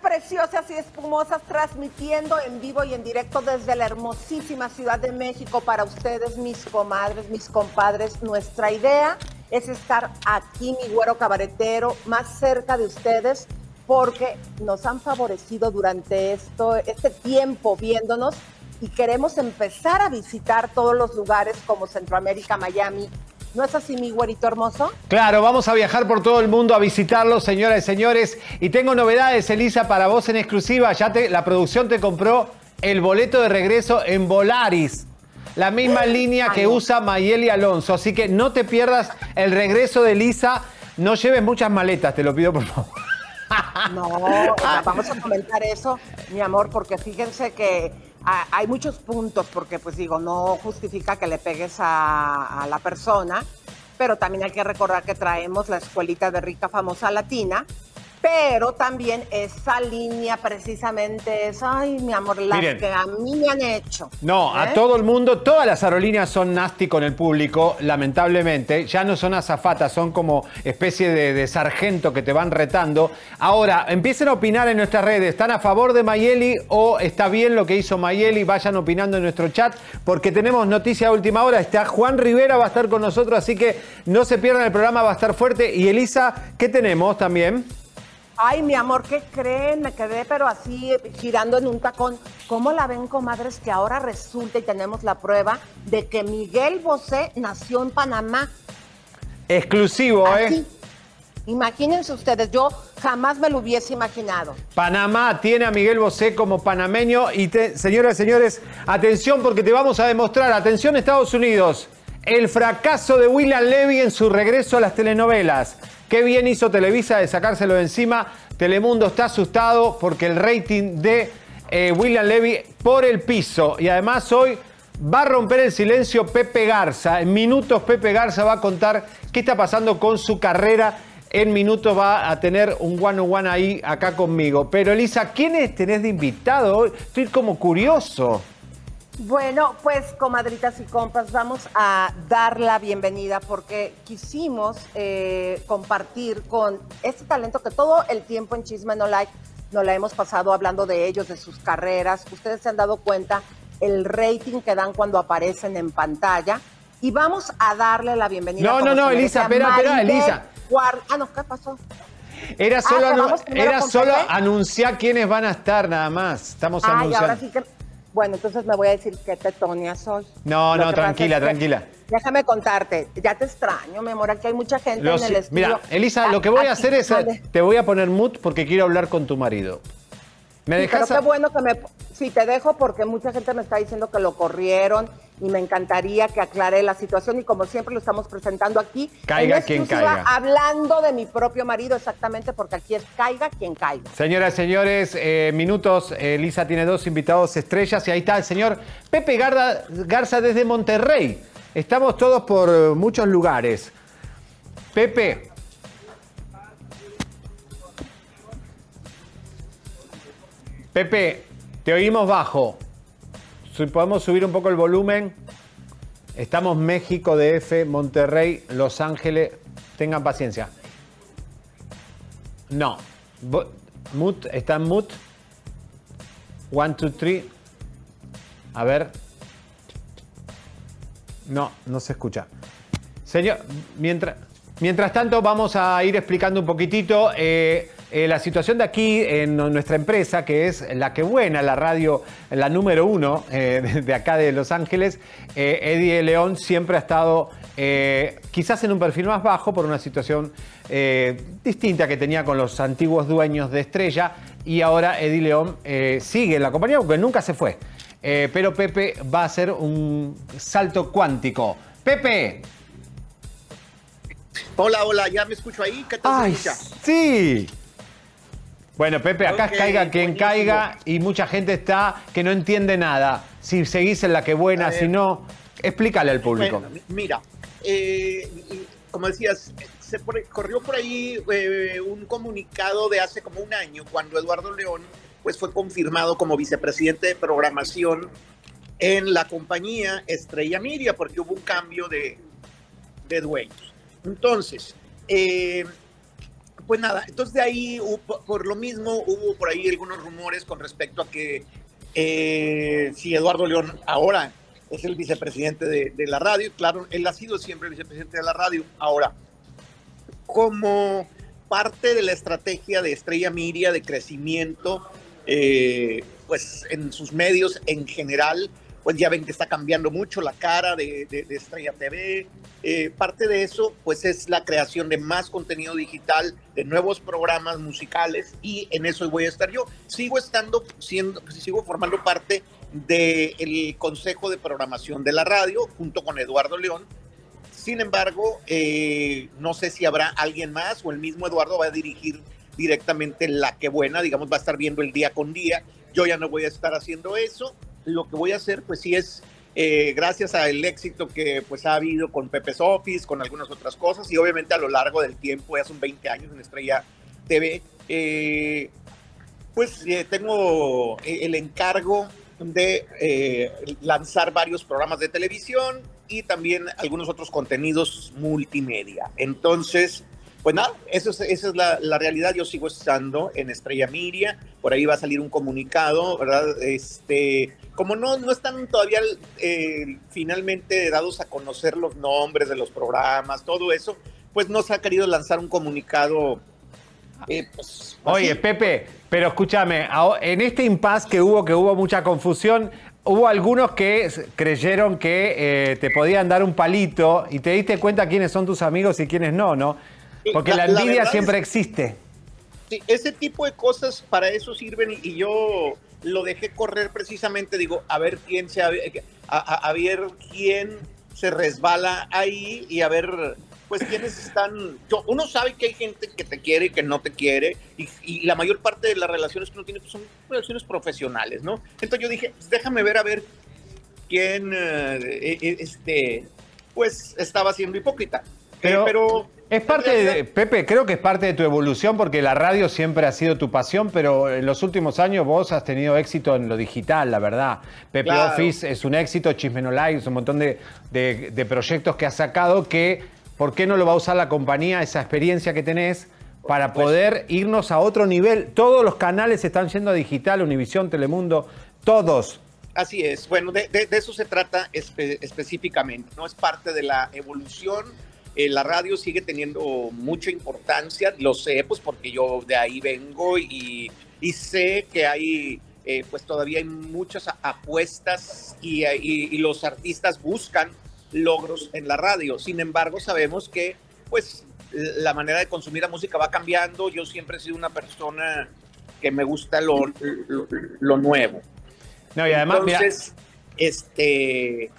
Preciosas y espumosas transmitiendo en vivo y en directo desde la hermosísima Ciudad de México para ustedes, mis comadres, mis compadres. Nuestra idea es estar aquí, mi güero cabaretero, más cerca de ustedes porque nos han favorecido durante esto, este tiempo viéndonos y queremos empezar a visitar todos los lugares como Centroamérica, Miami. ¿No es así, mi güerito hermoso? Claro, vamos a viajar por todo el mundo a visitarlos, señoras y señores. Y tengo novedades, Elisa, para vos en exclusiva. Ya te, la producción te compró el boleto de regreso en Volaris. La misma línea que usa Mayeli Alonso. Así que no te pierdas el regreso de Elisa. No lleves muchas maletas, te lo pido por favor. No, vamos a comentar eso, mi amor, porque fíjense que hay muchos puntos, porque pues digo, no justifica que le pegues a, la persona, pero también hay que recordar que traemos la escuelita de rica famosa latina, pero también esa línea precisamente es, ay, mi amor, las Miren. que a mí me han hecho. No, a ¿eh? todo el mundo, todas las aerolíneas son nasty con el público, lamentablemente. Ya no son azafatas, son como especie de, de sargento que te van retando. Ahora, empiecen a opinar en nuestras redes. ¿Están a favor de Mayeli o está bien lo que hizo Mayeli? Vayan opinando en nuestro chat porque tenemos noticia de última hora. Está Juan Rivera, va a estar con nosotros, así que no se pierdan el programa, va a estar fuerte. Y Elisa, ¿qué tenemos también? Ay, mi amor, ¿qué creen? Me quedé pero así girando en un tacón. ¿Cómo la ven, comadres? Que ahora resulta y tenemos la prueba de que Miguel Bosé nació en Panamá. Exclusivo, ¿eh? Imagínense ustedes, yo jamás me lo hubiese imaginado. Panamá tiene a Miguel Bosé como panameño y te- señoras y señores, atención porque te vamos a demostrar, atención Estados Unidos, el fracaso de William Levy en su regreso a las telenovelas. Qué bien hizo Televisa de sacárselo de encima. Telemundo está asustado porque el rating de eh, William Levy por el piso y además hoy va a romper el silencio Pepe Garza. En minutos Pepe Garza va a contar qué está pasando con su carrera. En minutos va a tener un one on one ahí acá conmigo. Pero Elisa, ¿quiénes tenés de invitado hoy? Estoy como curioso. Bueno, pues comadritas y compas, vamos a dar la bienvenida porque quisimos eh, compartir con este talento que todo el tiempo en Chisme No Like nos la hemos pasado hablando de ellos, de sus carreras. Ustedes se han dado cuenta el rating que dan cuando aparecen en pantalla. Y vamos a darle la bienvenida. No, no, no, Elisa, espera, espera, Elisa. Ah, no, ¿qué pasó? Era Ah, solo, ¿que anu- vamos primero era solo anunciar quiénes van a estar nada más. Estamos Ay, anunciando. ahora sí que. Bueno, entonces me voy a decir qué tetonia soy. No, Lo no, que tranquila, es que- tranquila. Déjame contarte, ya te extraño, mi amor, aquí hay mucha gente en el estudio. Mira, Elisa, Ah, lo que voy a hacer es, mande. te voy a poner mood porque quiero hablar con tu marido. ¿Me Sí, dejas? pero qué bueno que me... Sí, te dejo porque mucha gente me está diciendo que lo corrieron y me encantaría que aclare la situación y como siempre lo estamos presentando aquí. Caiga en quien caiga. Hablando de mi propio marido exactamente porque aquí es caiga quien caiga. Señoras y señores, eh, minutos. Eh, Elisa tiene dos invitados estrellas y ahí está el señor Pepe Garda- Garza desde Monterrey. Estamos todos por eh, muchos lugares. Pepe. Pepe, te oímos bajo. Si podemos subir un poco el volumen. Estamos México, DF, Monterrey, Los Ángeles. Tengan paciencia. No. Mut, está en mut. One, two, three. A ver. No, no se escucha. Señor, mientras, mientras tanto vamos a ir explicando un poquitito eh, eh, la situación de aquí en nuestra empresa, que es La Que Buena, la radio, la número uno eh, de acá de Los Ángeles. Eddie León siempre ha estado quizás en un perfil más bajo por una situación distinta que tenía con los antiguos dueños de Estrella y ahora Eddie León sigue en la compañía porque nunca se fue. pero Pepe va a hacer un salto cuántico. Pepe, Hola, hola, ya me escucho ahí. ¿Qué tal? Ay, sí. Bueno, Pepe, acá caiga quien caiga y mucha gente está que no entiende nada. Si seguís en la que buena, si no, explícale al público. mira, eh, como decías, se corrió por ahí eh, un comunicado de hace como un año cuando Eduardo León pues fue confirmado como vicepresidente de programación en la compañía Estrella Media porque hubo un cambio de, de dueños. Entonces, eh, pues nada, entonces de ahí, por lo mismo, hubo por ahí algunos rumores con respecto a que eh, si Eduardo León ahora es el vicepresidente de, la radio, claro, él ha sido siempre el vicepresidente de la radio. Ahora, como parte de la estrategia de Estrella Miria de crecimiento, eh, pues en sus medios en general, pues ya ven que está cambiando mucho la cara de, Estrella TV. Eh, parte de eso, pues es la creación de más contenido digital, de nuevos programas musicales y en eso voy a estar yo. Sigo estando, siendo, sigo formando parte del Consejo de Programación de la Radio junto con Eduardo León. Sin embargo, eh, no sé si habrá alguien más o el mismo Eduardo va a dirigir directamente la que buena, digamos, va a estar viendo el día con día. Yo ya no voy a estar haciendo eso lo que voy a hacer, pues sí es eh, gracias al éxito que pues ha habido con Pepe's Office, con algunas otras cosas y obviamente a lo largo del tiempo, ya son 20 años en Estrella TV, eh, pues eh, tengo el encargo de lanzar varios programas de televisión y también algunos otros contenidos multimedia. Entonces, pues nada, eso esa es la, la, realidad. Yo sigo estando en Estrella Miria. Por ahí va a salir un comunicado, ¿verdad? Este, como no, no están todavía eh, finalmente dados a conocer los nombres de los programas, todo eso, pues no se ha querido lanzar un comunicado. Eh, pues, Oye, Pepe, pero escúchame, en este impasse que hubo, que hubo mucha confusión, hubo algunos que creyeron que eh, te podían dar un palito y te diste cuenta quiénes son tus amigos y quiénes no, ¿no? Porque la, envidia siempre existe. Sí, ese tipo de cosas para eso sirven y yo lo dejé correr precisamente, digo, a ver quién se a, ver quién se resbala ahí y a ver pues quiénes están. Yo, uno sabe que hay gente que te quiere y que no te quiere, y, la mayor parte de las relaciones que uno tiene pues, son relaciones profesionales, ¿no? Entonces yo dije, pues, déjame ver a ver quién eh, e, e, este, pues estaba siendo hipócrita. Pero es parte de, Pepe, creo que es parte de tu evolución porque la radio siempre ha sido tu pasión, pero en los últimos años vos has tenido éxito en lo digital, la verdad. Pepe Office es un éxito, Chisme No Live, un montón de, proyectos que has sacado que, ¿por qué no lo va a usar la compañía, esa experiencia que tenés, para poder irnos a otro nivel? Todos los canales están yendo a digital, Univisión, Telemundo, todos. Así es, bueno, de, eso se trata específicamente, ¿no? Es parte de la evolución eh, la radio sigue teniendo mucha importancia, lo sé, pues porque yo de ahí vengo y, sé que hay, eh, pues todavía hay muchas apuestas y, los artistas buscan logros en la radio. Sin embargo, sabemos que, pues, la manera de consumir la música va cambiando. Yo siempre he sido una persona que me gusta lo, lo, nuevo. No, y además, Entonces, este,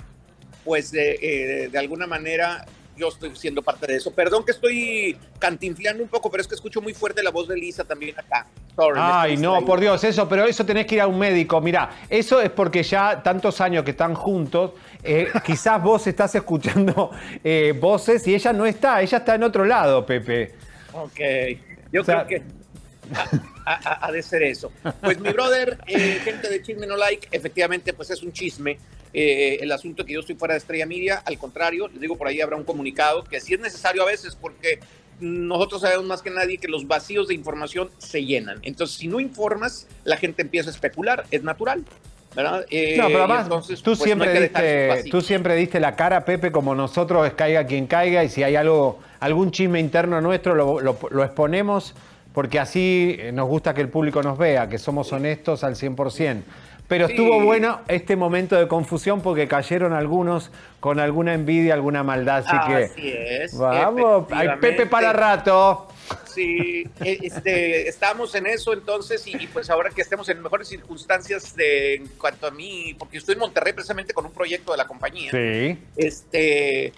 pues de, eh, de alguna manera yo estoy siendo parte de eso. Perdón que estoy cantinfleando un poco, pero es que escucho muy fuerte la voz de Lisa también acá. Ay, no, por Dios, eso, pero eso tenés que ir a un médico. Mira, eso es porque ya tantos años que están juntos, eh, quizás vos estás escuchando eh, voces y ella no está, ella está en otro lado, Pepe. Ok, yo creo que ha, de ser eso. Pues mi brother, eh, gente de Chisme No Like, efectivamente, pues es un chisme. Eh, el asunto que yo estoy fuera de Estrella Media, al contrario, les digo, por ahí habrá un comunicado que si es necesario a veces, porque nosotros sabemos más que nadie que los vacíos de información se llenan. Entonces, si no informas, la gente empieza a especular, es natural. ¿verdad? Eh, no, pero además, tú, pues, siempre diste, tú siempre diste la cara, Pepe, como nosotros, caiga quien caiga, y si hay algo, algún chisme interno nuestro, lo, lo exponemos, porque así nos gusta que el público nos vea, que somos honestos al 100%. Pero estuvo bueno este momento de confusión porque cayeron algunos con alguna envidia, alguna maldad. Así que. es. Vamos, hay Pepe para rato. Sí, e, este, estamos en eso entonces y, pues ahora que estemos en mejores circunstancias de, en cuanto a mí, porque estoy en Monterrey precisamente con un proyecto de la compañía. Sí. Este,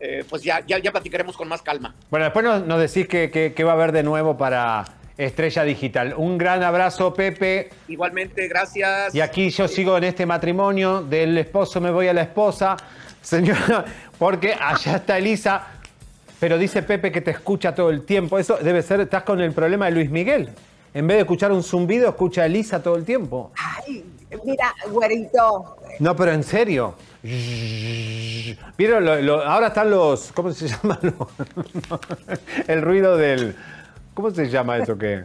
eh, pues ya, ya, ya platicaremos con más calma. Bueno, después nos, decís qué va a haber de nuevo para Estrella Digital. Un gran abrazo, Pepe. Igualmente, gracias. Y aquí yo sigo en este matrimonio, del esposo me voy a la esposa, señora, porque allá está Elisa, pero dice Pepe que te escucha todo el tiempo. Eso debe ser, estás con el problema de Luis Miguel. En vez de escuchar un zumbido, escucha a Elisa todo el tiempo. Ay, mira, güerito. No, pero en serio. Vieron, ahora están los, ¿cómo se llama? el ruido del ¿Cómo se llama eso que?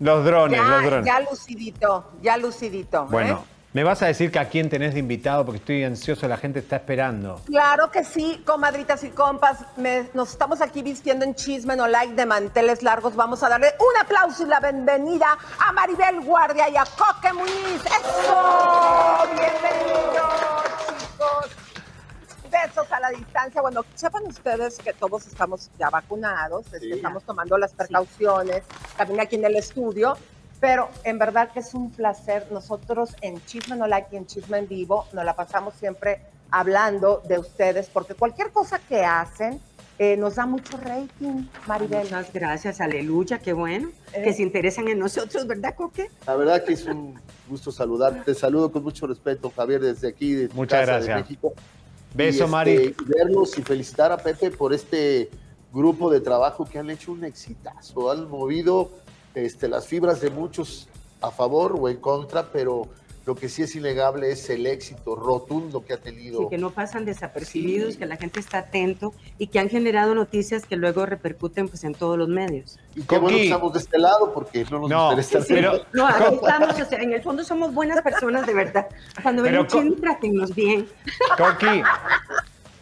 Los drones, ya, los drones. Ya lucidito, ya lucidito. ¿eh? Bueno, ¿me vas a decir que a quién tenés de invitado? Porque estoy ansioso, la gente está esperando. Claro que sí, comadritas y compas. nos estamos aquí vistiendo en chisme no like de manteles largos. Vamos a darle un aplauso y la bienvenida a Maribel Guardia y a Coque Muñiz. ¡Eso! Bienvenidos, chicos besos a la distancia. Bueno, sepan ustedes que todos estamos ya vacunados, estamos tomando las precauciones, también aquí en el estudio, pero en verdad que es un placer. Nosotros en Chisme No Like y en Chisme en Vivo nos la pasamos siempre hablando de ustedes, porque cualquier cosa que hacen, eh, nos da mucho rating, Maribel. Muchas gracias, aleluya, qué bueno que eh. se interesan en nosotros, ¿verdad, Coque? La verdad que es un gusto saludarte. Te saludo con mucho respeto, Javier, desde aquí, de Muchas gracias. México. Beso, Mari. Este, verlos y felicitar a Pepe por este grupo de trabajo que han hecho un exitazo. Han movido este, las fibras de muchos a favor o en contra, pero lo que sí es innegable es el éxito rotundo que ha tenido. Sí, que no pasan desapercibidos, que la gente está atento y que han generado noticias que luego repercuten pues en todos los medios. Y qué bueno que estamos de este lado porque no nos no, interesa. pero, no, aquí estamos, o sea, en el fondo somos buenas personas de verdad. Cuando ven un chisme, trátennos bien. Coqui,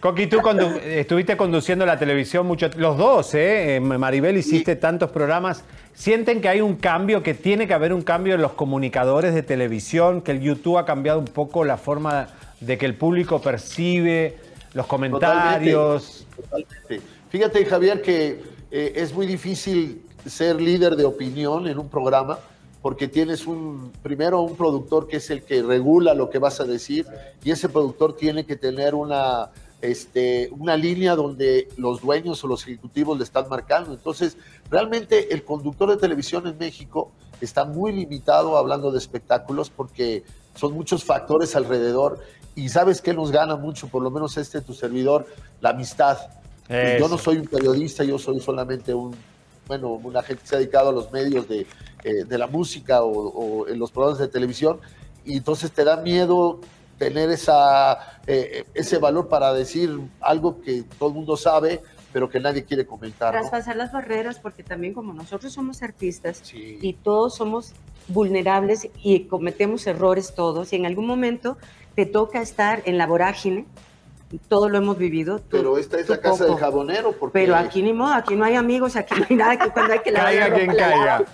Coqui, tú estuviste conduciendo la televisión mucho, los dos, ¿eh? Maribel hiciste tantos programas. ¿Sienten que hay un cambio, que tiene que haber un cambio en los comunicadores de televisión, que el YouTube ha cambiado un poco la forma de que el público percibe los comentarios? Totalmente. Fíjate, Javier, que eh, es muy difícil ser líder de opinión en un programa porque tienes un, primero un productor que es el que regula lo que vas a decir y ese productor tiene que tener una este, una línea donde los dueños o los ejecutivos le están marcando. Entonces, realmente el conductor de televisión en México está muy limitado hablando de espectáculos porque son muchos factores alrededor y sabes que nos gana mucho, por lo menos este tu servidor, la amistad. Yo no soy un periodista, yo soy solamente un, bueno, una gente que se ha dedicado a los medios de, eh, la música o, o en los programas de televisión y entonces te da miedo tener esa, eh, ese valor para decir algo que todo el mundo sabe, pero que nadie quiere comentar. Traspasar las barreras, porque también como nosotros somos artistas y todos somos vulnerables y cometemos errores todos, y en algún momento te toca estar en la vorágine, todo lo hemos vivido. pero esta es la casa del jabonero. Porque... Pero aquí ni modo, aquí no hay amigos, aquí no hay nada, que cuando hay que lavar Caiga quien caiga.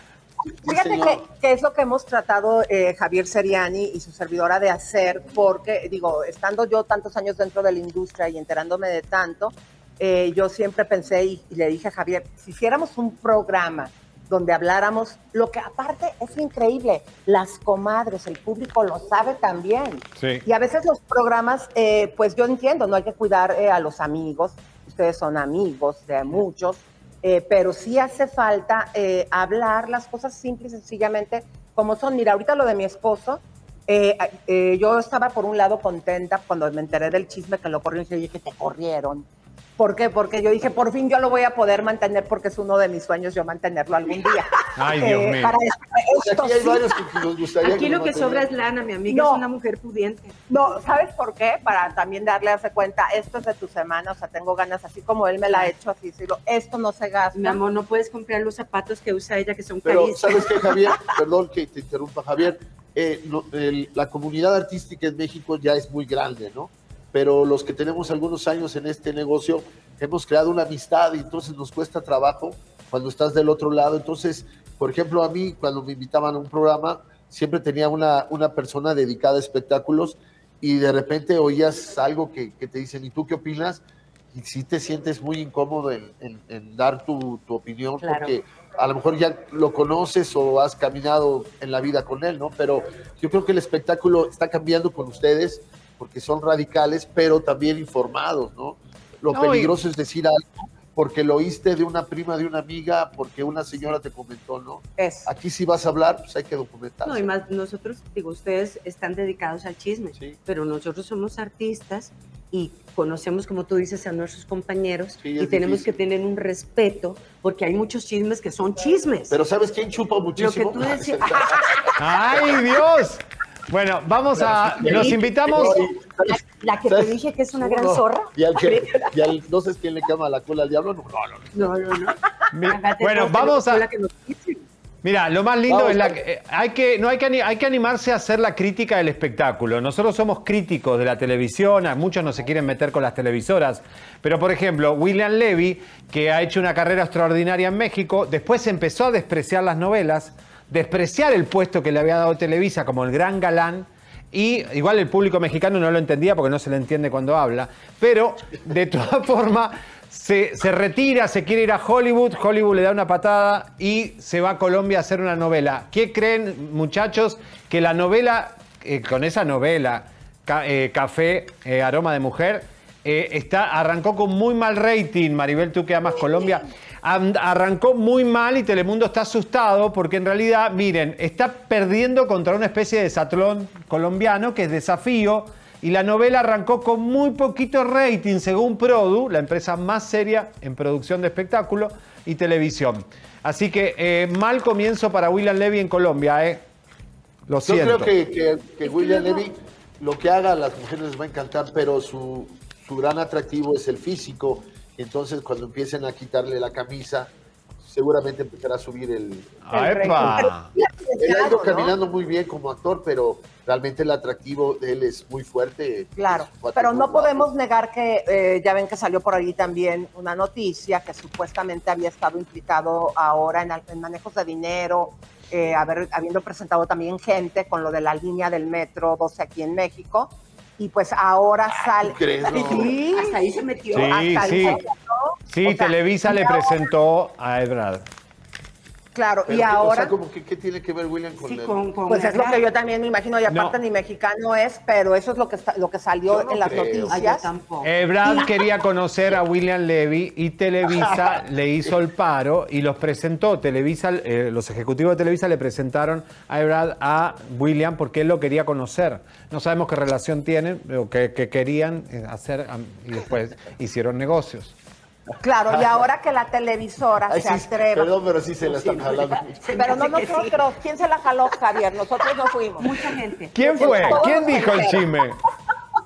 Fíjate que, es lo que hemos tratado eh, Javier Seriani y su servidora de hacer, porque digo, estando yo tantos años dentro de la industria y enterándome de tanto, eh, yo siempre pensé y, le dije a Javier, si hiciéramos un programa donde habláramos, lo que aparte es increíble, las comadres, el público lo sabe también. Y a veces los programas, eh, pues yo entiendo, no hay que cuidar a los amigos, ustedes son amigos de muchos, eh, pero sí hace falta eh, hablar las cosas simples y sencillamente como son. Mira, ahorita lo de mi esposo, eh, yo estaba por un lado contenta cuando me enteré del chisme que lo corrieron y dije que te corrieron. ¿Por qué? Porque yo dije, por fin yo lo voy a poder mantener porque es uno de mis sueños yo mantenerlo algún día. Ay, Dios Eh, mío. para esto- esto Aquí hay varios que nos gustaría Aquí que lo que sobra es lana, mi amiga No. es una mujer pudiente. No, ¿sabes por qué? Para también darle a cuenta, esto es de tu semana, o sea, tengo ganas, así como él me la ha hecho, así decirlo, esto no se gasta. Mi amor, no puedes comprar los zapatos que usa ella, que son Pero, carísimos. ¿sabes qué, Javier? Perdón que te interrumpa, Javier. Eh, no, el- la comunidad artística en México ya es muy grande, ¿no? Pero los que tenemos algunos años en este negocio hemos creado una amistad y entonces nos cuesta trabajo cuando estás del otro lado. Entonces, por ejemplo, a mí cuando me invitaban a un programa, siempre tenía una, una persona dedicada a espectáculos y de repente oías algo que, que te dicen, ¿y tú qué opinas? Y sí te sientes muy incómodo en, en- en dar tu, tu opinión Claro. porque a lo mejor ya lo conoces o has caminado en la vida con él, ¿no? Pero yo creo que el espectáculo está cambiando con ustedes porque son radicales, pero también informados, ¿no? Lo No, y- peligroso es decir algo porque lo oíste de una prima, de una amiga, porque una señora te comentó, ¿no? Es. Aquí si vas a hablar, pues hay que documentar. No, y más nosotros, digo, ustedes están dedicados al chisme, Sí. pero nosotros somos artistas y conocemos, como tú dices, a nuestros compañeros Sí, y tenemos difícil. que tener un respeto porque hay muchos chismes que son chismes. Pero ¿sabes quién chupa muchísimo? tú decías- ¡Ay, Dios! Bueno, vamos a. Nos invitamos. la, la que te dije que es una gran zorra. Y al que, y al, no sé quién le quema la cola al diablo, no, no, no. No, no, no. Mi- Bueno, vamos a. Mira, lo más lindo Vamos, es la que, eh, hay que no hay que hay que animarse a hacer la crítica del espectáculo. Nosotros somos críticos de la televisión, a muchos no se quieren meter con las televisoras, pero por ejemplo, William Levy, que ha hecho una carrera extraordinaria en México, después empezó a despreciar las novelas, despreciar el puesto que le había dado Televisa como el gran galán. Y igual el público mexicano no lo entendía porque no se le entiende cuando habla, pero de todas formas se, se retira, se quiere ir a Hollywood, Hollywood le da una patada y se va a Colombia a hacer una novela. ¿Qué creen, muchachos? Que la novela, eh, con esa novela, eh, Café, eh, Aroma de Mujer, está, arrancó con muy mal rating. Maribel, tú que amas Colombia. Arrancó muy mal y Telemundo está asustado porque en realidad, miren, está perdiendo contra una especie de satlón colombiano que es desafío y la novela arrancó con muy poquito rating según Produ, la empresa más seria en producción de espectáculo y televisión. Así que eh, mal comienzo para William Levy en Colombia, ¿eh? Lo Yo siento. creo que, que- que William Levy lo que haga a las mujeres les va a encantar, pero su, su gran atractivo es el físico. Entonces, cuando empiecen a quitarle la camisa, seguramente empezará a subir el. ¡Ah, ¡Epa! Él ha ido ¿no? caminando muy bien como actor, pero realmente el atractivo de él es muy fuerte. Claro, pero no podemos negar que eh, ya ven que salió por ahí también una noticia que supuestamente había estado implicado ahora en, al- en manejos de dinero, eh, haber- habiendo presentado también gente con lo de la línea del metro 12 aquí en México. Y pues ahora sale. Sí, Hasta ahí se metió. Sí, hasta ahí sí. se quedó. Sí, O sea, Televisa le ahora- presentó a Ebrard. Claro, Pero y que- o ahora. sea, como que, ¿qué tiene que ver William con Sí, el- con, con Pues es lo que yo también me imagino, y aparte No. ni mexicano es, pero eso es lo que está- lo que salió no en las creo. Noticias. tampoco. Ebrard quería conocer a William Levy y Televisa le hizo el paro y los presentó. Televisa, eh, los ejecutivos de Televisa le presentaron a Ebrard a William porque él lo quería conocer. No sabemos qué relación tienen o qué, qué querían eh, hacer y después hicieron negocios. Claro, y ahora que la televisora Ay, se sí, atreva. perdón, pero sí se la están jalando. Pero no sí. nosotros, ¿quién se la jaló, Javier? Nosotros no fuimos. Mucha gente. ¿Quién fue? Todos ¿Quién dijo el chisme?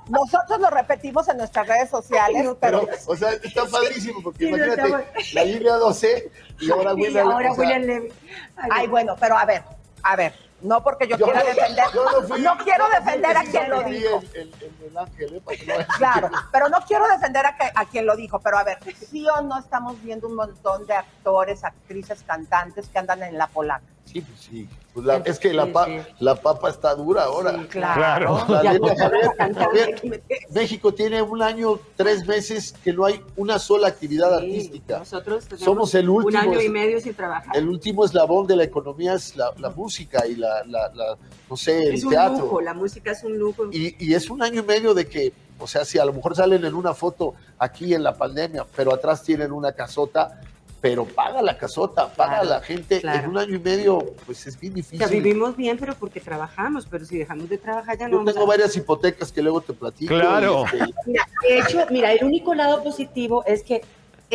Nosotros lo repetimos en nuestras redes sociales, pero Pero, o sea, está padrísimo porque no, imagínate la línea 12 y ahora Y William. ahora o sea, William Levy. Ay, ay, bueno, pero a ver, a ver, no porque yo, Yo quiera no- defender, yo no, fui- quiero no defender a quien lo dijo. El, el, el, el ángel, ¿eh? Claro, pero no quiero defender a, que- a quien lo dijo, pero a ver, sí o no estamos viendo un montón de actores, actrices, cantantes que andan en la polaca. Sí, pues sí. Pues la- es que la, Sí, pa- sí. la papa está dura ahora. Sí, Claro. La Ya México tiene un año, tres meses que no hay una sola actividad Sí, artística. Nosotros Somos el último. Un año y medio sin trabajar. El último eslabón de la economía es la, la música y la, la- la- no sé, el es un teatro. lujo, la música es un lujo. Y, y es un año y medio de que, o sea, si a lo mejor salen en una foto aquí en la pandemia, pero atrás tienen una casota, pero paga la casota, paga Claro, la gente. claro. En un año y medio, pues es bien O difícil. sea, vivimos bien, pero porque trabajamos, pero si dejamos de trabajar ya no Yo tengo a- varias hipotecas que luego te platico. Claro. este, Mira, de hecho, mira, el único lado positivo es que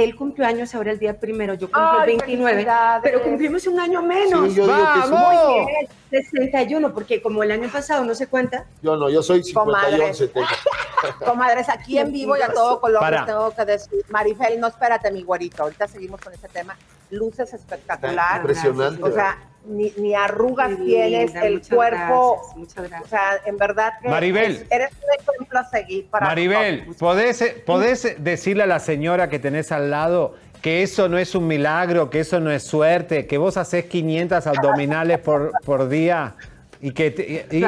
él cumplió años ahora el día primero, yo cumplo Ay, el 29, felicidades. pero cumplimos un año menos. sí, yo digo que ¡Vamos! sí. Muy bien, 61, porque como el año pasado no se cuenta, Yo no, yo soy 51, Comadre. 70. Comadres, aquí en vivo y a todo color Para. tengo que decir. Marifel, no espérate, mi güerito. Ahorita seguimos con ese tema. Luces espectacular. Impresionante. O sea, ni, ni arrugas Qué tienes, linda, el muchas cuerpo. gracias, muchas O gracias. sea, en verdad que Maribel. es- eres un ejemplo a seguir para Maribel. ¿podés, ¿podés decirle a la señora que tenés al lado que eso no es un milagro, que eso no es suerte, que vos haces 500 abdominales por, por día y que... te- y-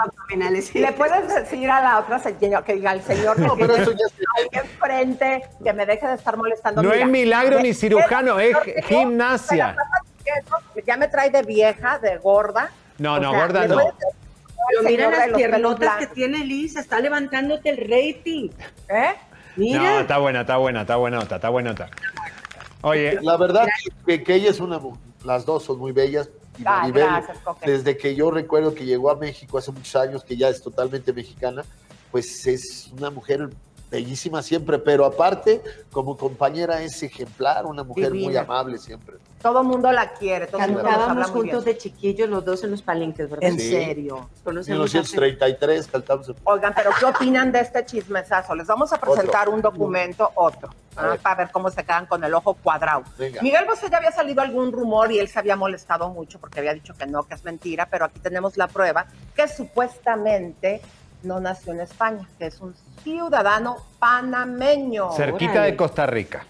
Abdominales. Le puedes decir a la otra señora que diga al señor No, que pero tiene eso ya se- ahí enfrente que me deje de estar molestando. No Mira, es milagro ni cirujano, es yo gimnasia. Que Ya me trae de vieja, de gorda. No, O no, sea, gorda no. Pero mira las piernotas que tiene Lisa, está levantándote el rating. ¿Eh? Mira. No, está buena, está buena, está buenota, está buenota. Oye, La verdad que, que ella es una, las dos son muy bellas. Gracias, desde que yo recuerdo que llegó a México hace muchos años, que ya es totalmente mexicana, pues es una mujer bellísima siempre, pero aparte, como compañera es ejemplar, una mujer muy amable siempre. Todo mundo la quiere, todo el mundo Cantábamos juntos de chiquillos los dos en los palenques, ¿verdad? En Sí. serio. Hace- 1933 cantamos. Oigan, pero ¿qué opinan de este chismesazo? Les vamos a presentar un documento, otro, A ¿ah? ver. para ver cómo se quedan con el ojo cuadrado. Venga. Miguel Bosé ya había salido algún rumor y él se había molestado mucho porque había dicho que no, que es mentira, pero aquí tenemos la prueba que supuestamente no nació en España, que es un ciudadano panameño. cerquita órale. de Costa Rica.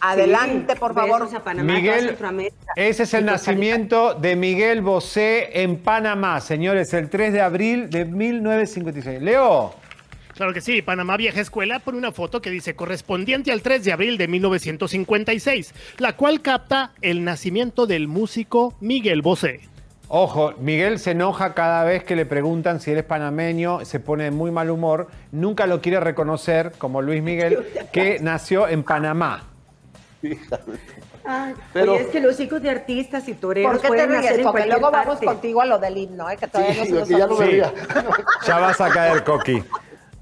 Adelante, Sí, por favor. a Panamá, Miguel, ese es el nacimiento de Miguel Bosé en Panamá, señores, el 3 de abril de 1956. Leo, Claro que sí, Panamá Vieja Escuela por una foto que dice correspondiente al 3 de abril de 1956, la cual capta el nacimiento del músico Miguel Bosé. Ojo, Miguel se enoja cada vez que le preguntan si eres panameño, se pone de muy mal humor, nunca lo quiere reconocer, como Luis Miguel, que nació en Panamá. Ay, Pero- oye, es que los hijos de artistas y toreros ¿Por qué te pueden nacer ríes? en Porque luego vamos contigo a lo del himno, ¿eh? que todavía Sí, no se ya no ría. Ya vas a caer, Coqui.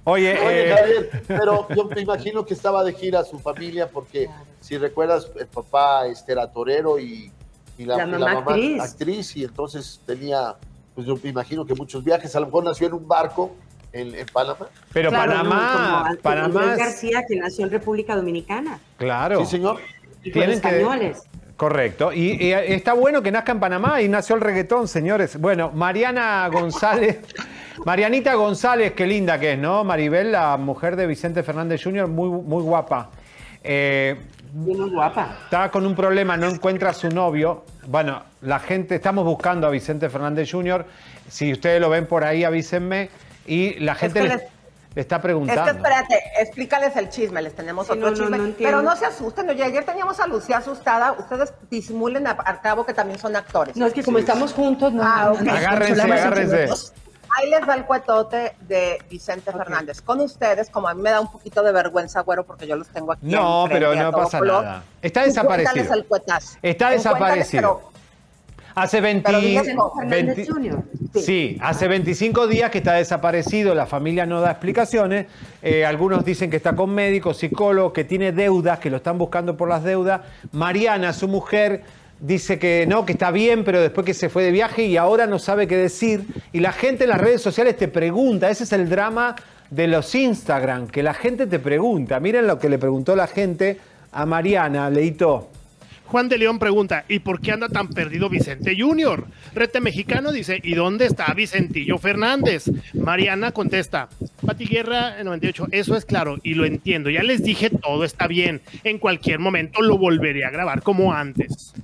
Oye, Oye, eh, Javier, pero yo me imagino que estaba de gira su familia porque si recuerdas, el papá este, era torero y, y la, La y mamá actriz. actriz, y entonces tenía, pues yo me imagino que muchos viajes, a lo mejor nació en un barco en, en Panamá. pero Claro, Panamá, no, Panamá, García, que nació en República Dominicana. claro. Sí, señor. Y con que- españoles. Correcto. Y, y está bueno que nazca en Panamá y nació el reggaetón, señores. Bueno, Mariana González. Marianita González, qué linda que es, ¿no? Maribel, la mujer de Vicente Fernández Jr., muy, muy guapa. Eh, Bien muy guapa. está con un problema, no encuentra a su novio. Bueno, la gente, estamos buscando a Vicente Fernández Jr. Si ustedes lo ven por ahí, avísenme. Y la gente que le, les- le está Es preguntando. que espérate, explícales el chisme, les tenemos Sí, otro no, chisme. no pero no se asusten, oye, ayer teníamos a Lucía asustada, ustedes disimulen a- al cabo que también son actores. No, es que como estamos juntos, no. Ah, no, ok. no, no, Agárrense, agárrense. Ahí les da el cuetote de Vicente. Fernández. Con ustedes, como a mí me da un poquito de vergüenza, güero, porque yo los tengo aquí. No, pero a no pasa color. nada. Está desaparecido. cuéntales el cuetazo. Está desaparecido. pero Hace 20, Pero diles Vicente Fernández 20 Jr. Sí, hace 25 días que está desaparecido, la familia no da explicaciones, eh, algunos dicen que está con médicos, psicólogos, que tiene deudas, que lo están buscando por las deudas. Mariana, su mujer, dice que no, que está bien, pero después que se fue de viaje y ahora no sabe qué decir. Y la gente en las redes sociales te pregunta, ese es el drama de los Instagram, que la gente te pregunta. Miren lo que le preguntó la gente a Mariana, Leito. Juan de León pregunta, ¿y por qué anda tan perdido Vicente Junior? Rete Mexicano dice, ¿y dónde está Vicentillo Fernández? Mariana contesta, Pati Guerra 98, eso es claro y lo entiendo, ya les dije, todo está bien, en cualquier momento lo volveré a grabar como antes.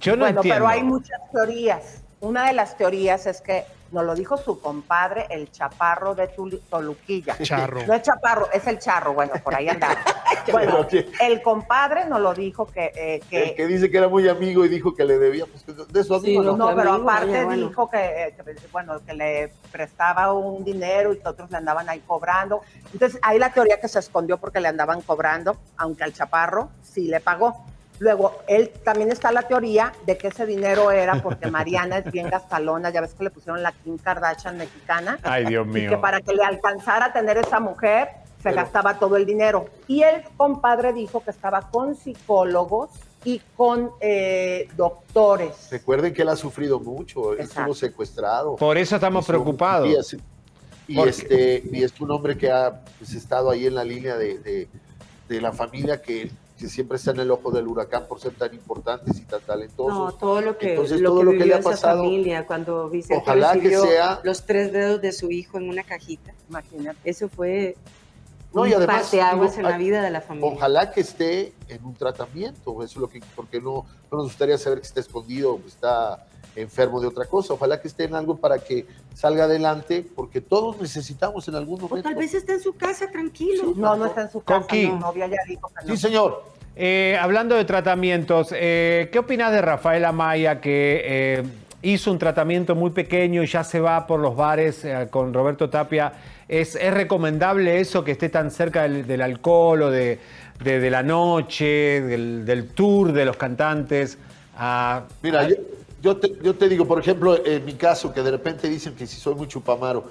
Yo no bueno, entiendo. pero hay muchas teorías. Una de las teorías es que nos lo dijo su compadre, el chaparro de Toluquilla. Charro. No es chaparro, es el charro, bueno, por ahí anda. bueno, el compadre nos lo dijo que, eh, que El que dice que era muy amigo y dijo que le debía, pues que de su amigo, Sí, ¿no? No, pero amigo, aparte bueno. dijo que, eh, que, bueno, que le prestaba un dinero y que otros le andaban ahí cobrando. Entonces, hay la teoría que se escondió porque le andaban cobrando, aunque al chaparro sí le pagó. Luego, él también está la teoría de que ese dinero era porque Mariana es bien gastalona, ya ves que le pusieron la Kim Kardashian mexicana. Ay, Dios Y mío. que para que le alcanzara a tener esa mujer, se gastaba todo el dinero. Y el compadre dijo que estaba con psicólogos y con eh, doctores. Recuerden que él ha sufrido mucho, Exacto. estuvo secuestrado. Por eso estamos preocupados. Y, es, y este, y es un hombre que ha pues, estado ahí en la línea de, de- de la familia que, que siempre está en el ojo del huracán por ser tan importantes y tan No, talentosos. todo lo que, Entonces, lo todo que lo que vivió le ha esa pasado, familia cuando Vicente ojalá que sea- los tres dedos de su hijo en una cajita. Imagínate. Eso fue No, y además, parteaguas digo, en la vida de la familia. Ojalá que esté en un tratamiento, eso es lo que, porque no, no nos gustaría saber que está escondido o que está enfermo de otra cosa. Ojalá que esté en algo para que salga adelante, porque todos necesitamos en algún O momento. tal vez está en su casa tranquilo. No, no está en su casa. Coqui. Mi novia ya dijo que no. Sí, señor. Eh, hablando de tratamientos, eh, ¿qué opinas de Rafael Amaya que eh, hizo un tratamiento muy pequeño y ya se va por los bares eh, con Roberto Tapia? ¿Es, es recomendable eso que esté tan cerca del, del alcohol o de, de- de la noche, del, del tour de los cantantes? Ah, Mira, ah, yo, yo te, yo te digo, por ejemplo, en mi caso, que de repente dicen que si soy muy chupamaro,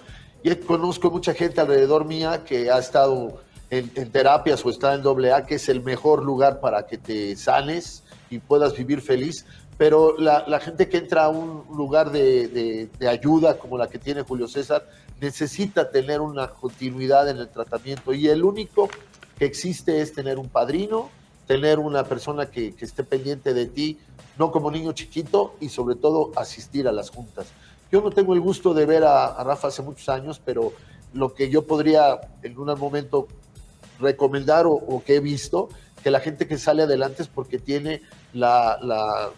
y conozco mucha gente alrededor mía que ha estado en, en terapias o está en doble A, que es el mejor lugar para que te sanes y puedas vivir feliz, pero la, la gente que entra a un lugar de, de- de ayuda como la que tiene Julio César, necesita tener una continuidad en el tratamiento y el único que existe es tener un padrino, tener una persona que, que esté pendiente de ti, no como niño chiquito y sobre todo asistir a las juntas. Yo no tengo el gusto de ver a, a Rafa hace muchos años, pero lo que yo podría en un momento recomendar o, o que he visto, que la gente que sale adelante es porque tiene la, la,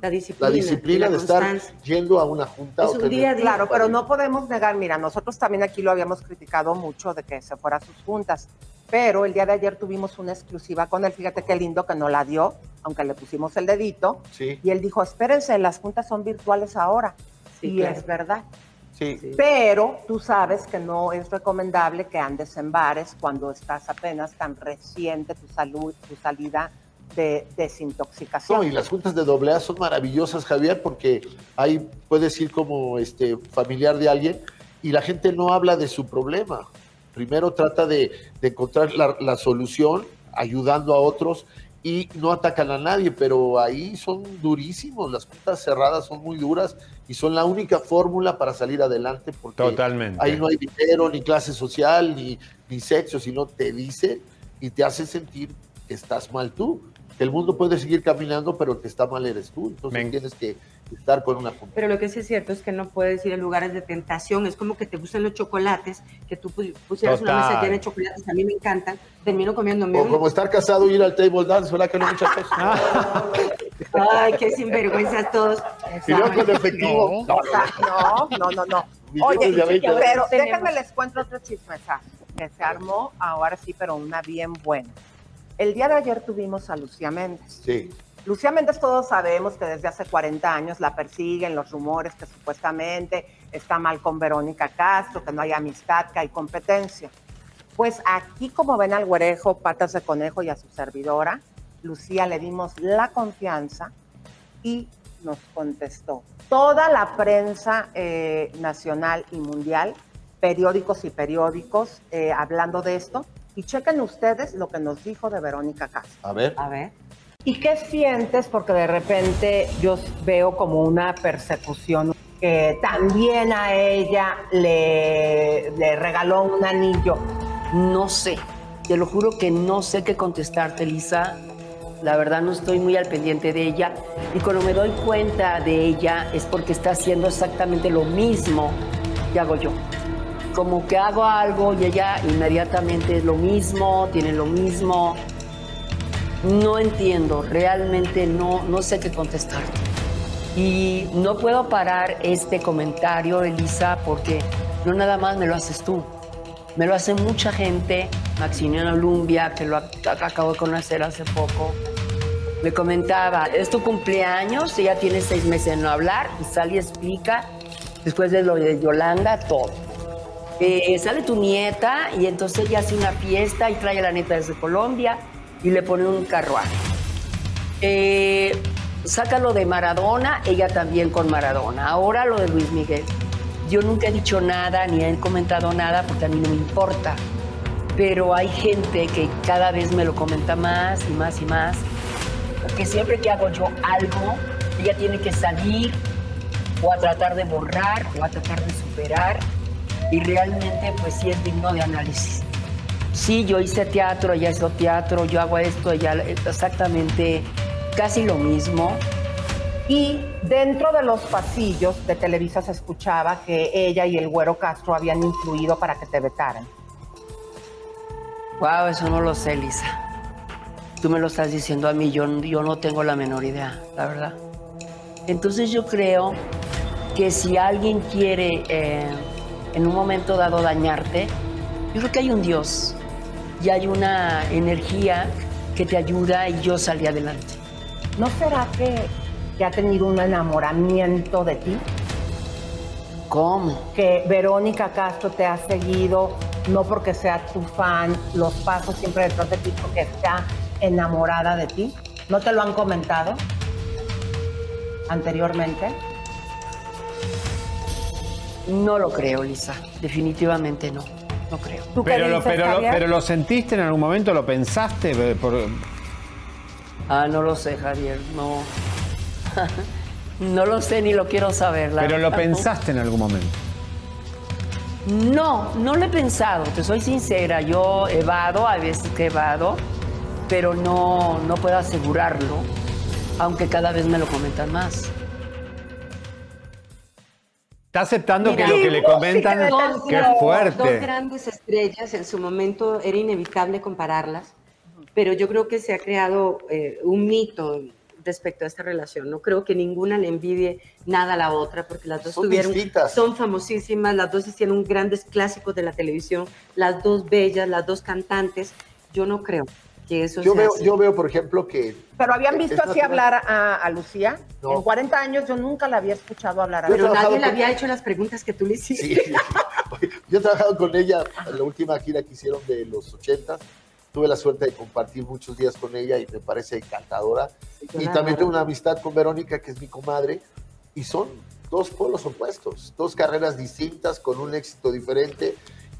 La disciplina. la disciplina y de la estar yendo a una junta. Es o un a día. Claro, pero no podemos negar, mira, nosotros también aquí lo habíamos criticado mucho de que se fuera a sus juntas, pero el día de ayer tuvimos una exclusiva con él, fíjate qué lindo que no la dio, aunque le pusimos el dedito, Sí, y él dijo, espérense, las juntas son virtuales ahora, Sí, y claro. es verdad. sí. Sí. Pero tú sabes que no es recomendable que andes en bares cuando estás apenas tan reciente tu salud, tu salida de desintoxicación. No, y las juntas de doble A son maravillosas, Javier, porque ahí puedes ir como este familiar de alguien y la gente no habla de su problema. Primero trata de, de encontrar la, la solución ayudando a otros y no atacan a nadie, pero ahí son durísimos, las juntas cerradas son muy duras y son la única fórmula para salir adelante porque Totalmente. ahí no hay dinero, ni clase social, ni, ni sexo, sino te dice y te hace sentir que estás mal tú. Que el mundo puede seguir caminando, pero el que está mal eres tú. Entonces Me- tienes que estar con una. Pero lo que sí es cierto es que no puedes ir a lugares de tentación. Es como que te gustan los chocolates, que tú pu- pusieras una Total. mesa llena de chocolates. A mí me encantan. Termino comiéndome O como estar casado y ir al table dance, ¿verdad que no muchas veces? Ay, qué sinvergüenzas todos. y luego con efectivo. No. No, no, no, no, no. Oye, pero déjenme les cuento otro chismesazo que se armó ahora sí, pero una bien buena. El día de ayer tuvimos a Lucía Méndez. Sí, Lucía Méndez todos sabemos que desde hace 40 años la persiguen los rumores que supuestamente está mal con Verónica Castro, que no hay amistad, que hay competencia. Pues aquí como ven al güerejo, patas de conejo y a su servidora, Lucía le dimos la confianza y nos contestó. Toda la prensa eh, nacional y mundial, periódicos y periódicos, eh, hablando de esto. Y chequen ustedes lo que nos dijo de Verónica Castro. a ver. A ver. ¿Y qué sientes? Porque de repente yo veo como una persecución que también a ella le, le regaló un anillo. No sé, te lo juro que no sé qué contestarte, Lisa. La verdad no estoy muy al pendiente de ella. Y cuando me doy cuenta de ella es porque está haciendo exactamente lo mismo que hago yo. Como que hago algo y ella inmediatamente es lo mismo, tiene lo mismo. No entiendo, realmente no, no sé qué contestarte. Y no puedo parar este comentario, Elisa, porque no nada más me lo haces tú. Me lo hace mucha gente. Maximiliano Lumbia, que lo ac- acabo de conocer hace poco, me comentaba, es tu cumpleaños, ella tiene seis meses de no hablar, y sale y explica, después de lo de Yolanda, todo. Eh, sale tu nieta y entonces ella hace una fiesta y trae a la nieta desde Colombia y le pone un carruaje. Eh, sácalo de Maradona, ella también con Maradona. Ahora lo de Luis Miguel. Yo nunca he dicho nada ni he comentado nada porque a mí no me importa. Pero hay gente que cada vez me lo comenta más y más y más. Porque siempre que hago yo algo, ella tiene que salir o a tratar de borrar o a tratar de superar. Y realmente pues sí es digno de análisis. Sí, yo hice teatro, ella hizo teatro, yo hago esto, ella exactamente casi lo mismo. Y dentro de los pasillos de Televisa se escuchaba que ella y el güero Castro habían influido para que te vetaran. Wow, eso no lo sé, Lisa. Tú me lo estás diciendo a mí, yo, yo no tengo la menor idea, la verdad. Entonces yo creo que si alguien quiere eh, en un momento dado dañarte, yo creo que hay un Dios y hay una energía que te ayuda y yo salí adelante. ¿No será que, que ha tenido un enamoramiento de ti? ¿Cómo? Que Verónica Castro te ha seguido, no porque sea tu fan, los pasos siempre detrás de ti, porque está enamorada de ti. ¿No te lo han comentado anteriormente? No lo creo, Lisa. Definitivamente no. No creo. ¿Tú qué Pero lo, pero, lo, pero lo sentiste en algún momento, lo pensaste. eh, Por- Ah, no lo sé, Javier. No. no lo sé ni lo quiero saber. la pero lo pensaste en algún momento. No, no lo he pensado, te soy sincera. Yo evado, hay veces que evado, pero no, no puedo asegurarlo, aunque cada vez me lo comentan más. Está aceptando Mira, que lo que le comentan. Dos, ¡Qué dos fuerte! grandes estrellas, en su momento era inevitable compararlas, pero yo creo que se ha creado eh, un mito respecto a esta relación. No creo que ninguna le envidie nada a la otra, porque las dos Son tuvieron, distintas. son famosísimas, las dos hicieron grandes clásicos de la televisión, las dos bellas, las dos cantantes. Yo no creo que eso Yo veo, yo veo, por ejemplo, que ¿Pero habían visto así hablar a, a Lucía? No. En 40 años yo nunca la había escuchado hablar a Pero nadie le con- había hecho las preguntas que tú le hiciste. Sí. Yo he trabajado con ella en la última gira que hicieron de los 80. Tuve la suerte de compartir muchos días con ella y me parece encantadora. Y también tengo una amistad con Verónica, que es mi comadre, y son dos polos opuestos, dos carreras distintas con un éxito diferente.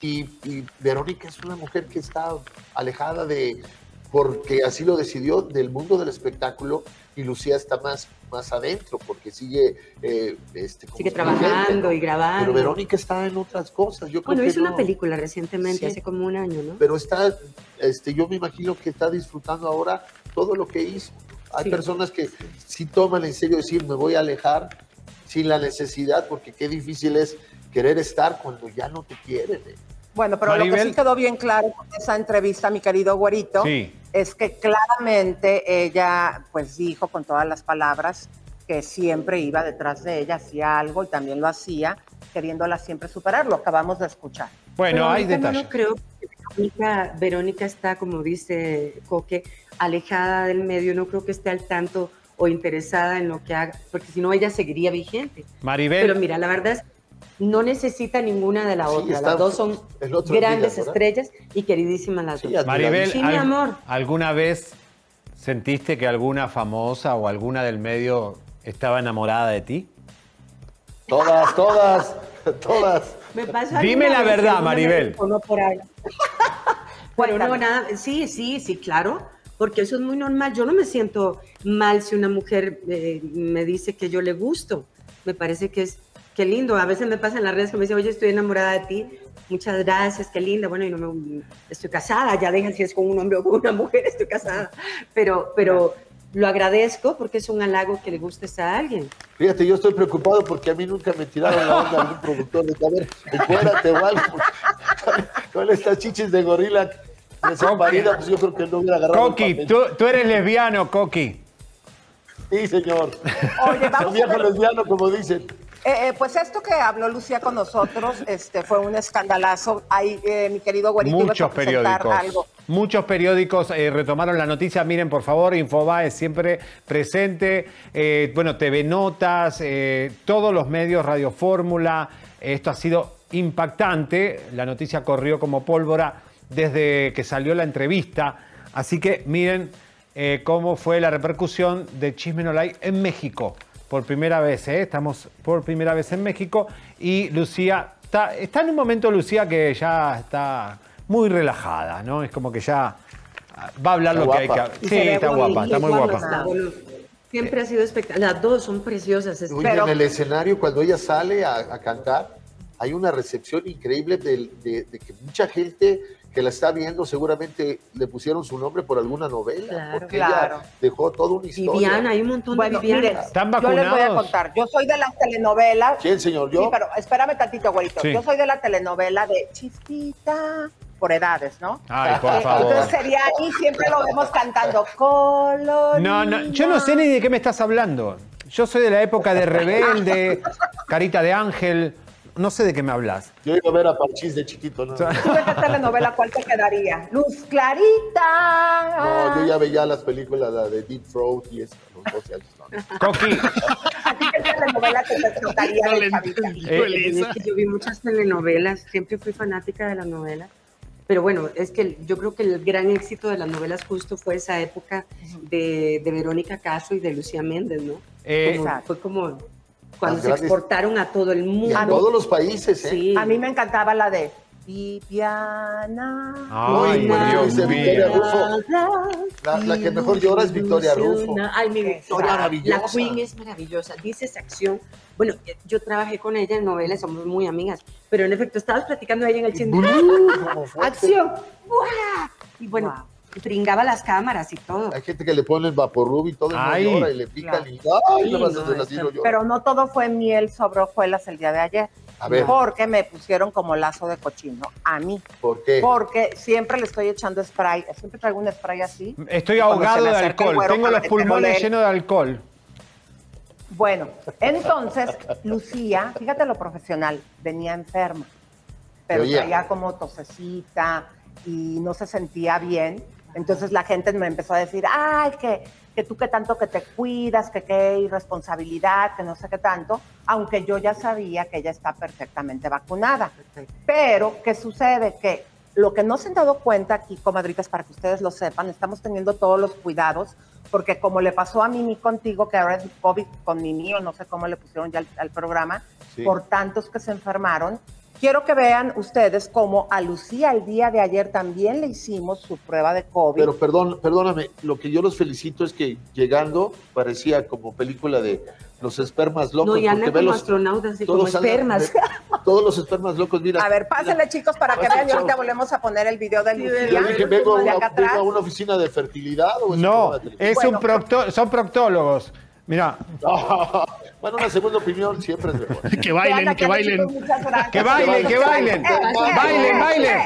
Y, y Verónica es una mujer que está alejada de, porque así lo decidió, del mundo del espectáculo y Lucía está más, más adentro porque sigue, eh, este, como Sigue trabajando ¿no? y grabando. Pero Verónica está en otras cosas. Yo creo Bueno, que hizo una película recientemente, Sí. hace como un año, ¿no? pero está, este, yo me imagino que está disfrutando ahora todo lo que hizo. Hay Sí. personas que sí toman en serio decir, me voy a alejar sin la necesidad, porque qué difícil es querer estar cuando ya no te quieren. ¿eh? Bueno, pero lo que sí quedó bien claro con esa entrevista, mi querido güerito, Sí. es que claramente ella pues dijo con todas las palabras que siempre iba detrás de ella, hacía algo y también lo hacía, queriéndola siempre superar. Lo acabamos de escuchar. Bueno, Pero hay detalles. No creo que Verónica, Verónica está, como dice Coque, alejada del medio, no creo que esté al tanto o interesada en lo que haga, porque si no ella seguiría vigente. Maribel, Pero mira, la verdad es, no necesita ninguna de la Sí, otra. Las dos son grandes estrellas y queridísimas las Sí, dos. Maribel, Sí, mi al- amor. ¿alguna vez sentiste que alguna famosa o alguna del medio estaba enamorada de ti? Todas, todas, todas. Me pasó Dime la verdad, Maribel. por ahí. Pero no, nada, sí, sí, sí, claro, porque eso es muy normal. Yo no me siento mal si una mujer eh, me dice que yo le gusto. Me parece que es, qué lindo. A veces me pasa en las redes que me dicen, oye, estoy enamorada de ti. Muchas gracias, qué linda. Bueno, y no me, estoy casada, ya dejan si es con un hombre o con una mujer, estoy casada. Pero, pero lo agradezco porque es un halago que le gustes a alguien. Fíjate, yo estoy preocupado porque a mí nunca me tiraron la onda algún productor de a ver, encuérdate o algo. Con estas chichis de gorila, Recién parida, pues yo creo que no hubiera agarrado. Coqui, tú, tú eres lesbiano, Coqui. Sí, señor. Oye, vamos a viejo ver. lesbiano, como dicen. Eh, eh, pues esto que habló Lucía con nosotros este, fue un escandalazo. Ahí, eh, mi querido a Muchos periódicos. algo. Muchos periódicos eh, retomaron la noticia. Miren, por favor, Infobae siempre presente. Eh, bueno, TV Notas, todos los medios, Radio Fórmula. Esto ha sido impactante. La noticia corrió como pólvora desde que salió la entrevista. Así que miren cómo fue la repercusión de Chisme en México. Por primera vez, ¿eh? estamos por primera vez en México. Y Lucía, está, está en un momento Lucía que ya está muy relajada, ¿no? Es como que ya va a hablar Está lo que hay que Y Sí, está guapa, está muy guapa está, Siempre ha sido espectacular. Las dos son preciosas. Oye, Pero- en el escenario, cuando ella sale a, a cantar, hay una recepción increíble de que mucha gente que la está viendo seguramente le pusieron su nombre por alguna novela, Claro, porque claro. ella dejó toda una historia. Viviana, hay un montón Bueno, de Viviana. miren, ¿Están yo les voy a vacunados? contar. Yo soy de las telenovelas. ¿Quién, señor? ¿Yo? Sí, pero espérame tantito, güerito. Sí. Yo soy de la telenovela de Chispita, por edades, ¿no? Ay, por Eh, favor. Entonces sería ahí, siempre lo vemos cantando color. No, no, yo no sé ni de qué me estás hablando. Yo soy de la época de Rebelde, Carita de Ángel. No sé de qué me hablas. Yo iba a ver a Parchís de chiquito, ¿no? ¿Tú de qué telenovela cuál te quedaría? Luz Clarita. No, yo ya veía las películas la de Deep Throat y eso, los 12 años. no. Coqui, ¿A ti qué telenovela te No de chavita? Eh, que yo vi muchas telenovelas, siempre fui fanática de las novelas. Pero bueno, es que yo creo que el gran éxito de las novelas justo fue esa época de, de Verónica Castro y de Lucía Méndez, ¿no? Eh, Como- fue como cuando se exportaron a todo el Y mundo. a todos los países, ¿eh? Sí. A mí me encantaba la de Viviana. Ay, Dios. Victoria Rufo. La- la que mejor llora es Victoria Rufo. Ay, mi Victoria. Maravillosa. La Queen es maravillosa. Dice esa acción. Bueno, eh, yo trabajé con ella en novelas, somos muy amigas. Pero en efecto, estabas platicando ahí en el. Como fuerte. ¡Acción! ¡Buah! Y bueno, bringaba las cámaras y todo. Hay gente que le ponen vaporrub y todo y llora y le pican Claro. y ¡ay! Sí, no. Pero no todo fue miel sobre hojuelas el día de ayer. A ver. Porque me pusieron como lazo de cochino. A mí. ¿Por qué? Porque siempre le estoy echando spray. Siempre traigo un spray así. estoy ahogado de el alcohol. güero Tengo los pulmones llenos de alcohol. Bueno, entonces Lucía, fíjate lo profesional, venía enferma, pero traía como tosecita y no se sentía bien. Entonces la gente me empezó a decir, ay, que, que tú que tanto que te cuidas, que qué irresponsabilidad, que no sé qué tanto, aunque yo ya sabía que ella está perfectamente vacunada. Pero, ¿qué sucede? Que lo que no se han dado cuenta aquí, comadritas, para que ustedes lo sepan, estamos teniendo todos los cuidados, porque como le pasó a Mimi contigo, que ahora es COVID con Mimi, o no sé cómo le pusieron ya al, al programa, Sí. por tantos que se enfermaron, quiero que vean ustedes cómo a Lucía el día de ayer también le hicimos su prueba de COVID. Pero perdón, perdóname, lo que yo los felicito es que llegando parecía como película de los espermas locos. No, y andan como los- astronautas y como andan- espermas. todos los espermas locos, mira. a ver, pásenle chicos para que vean y ahorita volvemos a poner el video de Sí, Lucía. Yo dije, vengo a de una, acá atrás. vengo a una oficina de fertilidad o es No, es Bueno. un procto- son proctólogos. Mira, bueno, una segunda opinión siempre es mejor. Que bailen, que bailen. que bailen, que bailen. Bailen, bailen.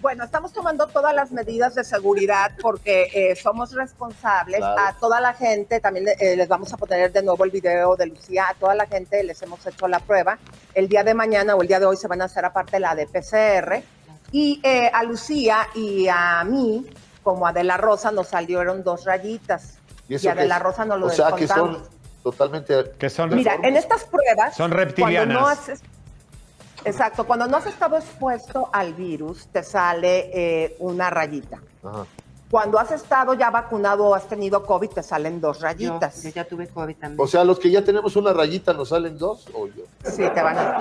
Bueno, estamos tomando todas las medidas de seguridad porque eh, somos responsables. Claro. A toda la gente, también eh, les vamos a poner de nuevo el video de Lucía, a toda la gente les hemos hecho la prueba. El día de mañana o el día de hoy se van a hacer aparte la de PCR. Y eh, a Lucía y a mí, como a De La Rosa, nos salieron dos rayitas. ¿Y Y, eso a qué De La? Rosa nos lo O sea, que son totalmente... Que son Mira, en estas pruebas. Son Cuando reptilianas. no haces, exacto, cuando no has estado expuesto al virus, te sale eh, una rayita. Ajá. Cuando has estado ya vacunado o has tenido COVID, te salen dos rayitas. yo ya tuve COVID también. O sea, los que ya tenemos una rayita, ¿nos salen dos o yo? Sí, te van a...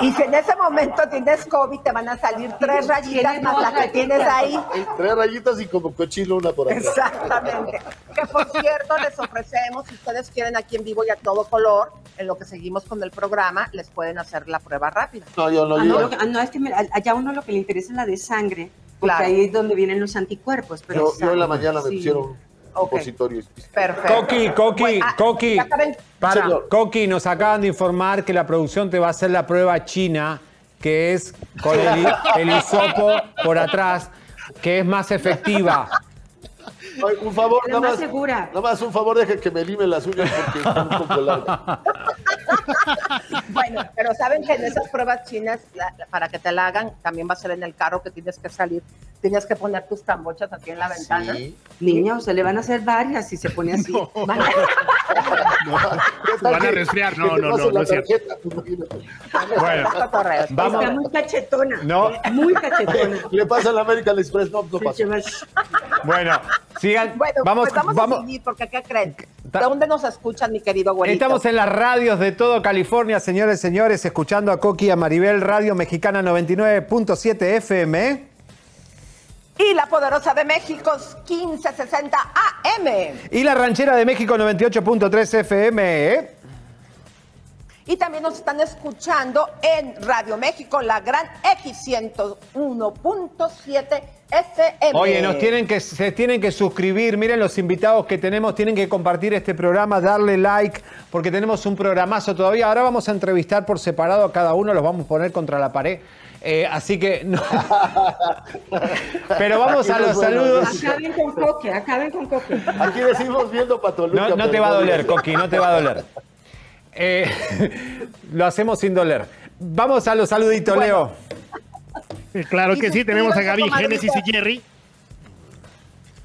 Y si en ese momento tienes COVID, te van a salir tres rayitas más la que rayitas. tienes ahí. Tres rayitas y como cochino una por acá. Exactamente. Que por cierto, les ofrecemos, si ustedes quieren aquí en vivo y a todo color, en lo que seguimos con el programa, les pueden hacer la prueba rápida. No, yo no, Ah, yo no, ya- lo que- ah, no, es que mira, allá uno lo que le interesa es la de sangre, porque Claro. ahí es donde vienen los anticuerpos. Pero yo, yo en la mañana me Sí. pusieron un Ok. supositorio. Perfecto. Coqui, Coqui, Bueno, ah, Coqui. Para. Coqui, nos acaban de informar que la producción te va a hacer la prueba china que es con el, el hisopo por atrás, que es más efectiva. Ay, un favor, nada más más, segura. nada más un favor, deje que me lime las uñas porque están un poco largas. Bueno, pero saben que en esas pruebas chinas, la- la- para que te la hagan, también va a ser en el carro que tienes que salir. Tienes que poner tus tambochas aquí en la ventana. Sí. Niña, o sea, le van a hacer varias si se pone así. Van a- Se van a resfriar. No, no, no, no es cierto. imagínate. Bueno, vamos. Está muy cachetona. No. Muy cachetona. Le pasa al American Express, no, no pasa. Bueno, sigan. Bueno, vamos, pues vamos, vamos. a seguir, porque ¿qué creen? Ta- ¿De dónde nos escuchan, mi querido abuelito? Estamos en las radios de todo California, señores, señores, escuchando a Coqui y a Maribel, Radio Mexicana 99.7 FM. Y la poderosa de México, 1560 AM. Y la ranchera de México 98.3 FM. ¿eh? Y también nos están escuchando en Radio México, la gran X101.7 FM. Oye, nos tienen que, se tienen que suscribir. Miren los invitados que tenemos, tienen que compartir este programa, darle like, porque tenemos un programazo todavía. Ahora vamos a entrevistar por separado a cada uno, los vamos a poner contra la pared. Eh, así que no. Pero vamos a los bueno, saludos. Acaben con coque, acaben con coque. Aquí decimos viendo Patoluca. No, no te va a doler. Coqui, no te va a doler. Eh, lo hacemos sin doler. Vamos a los saluditos, Leo. Eh, Claro que sí, tenemos a Gaby. Génesis y Jerry.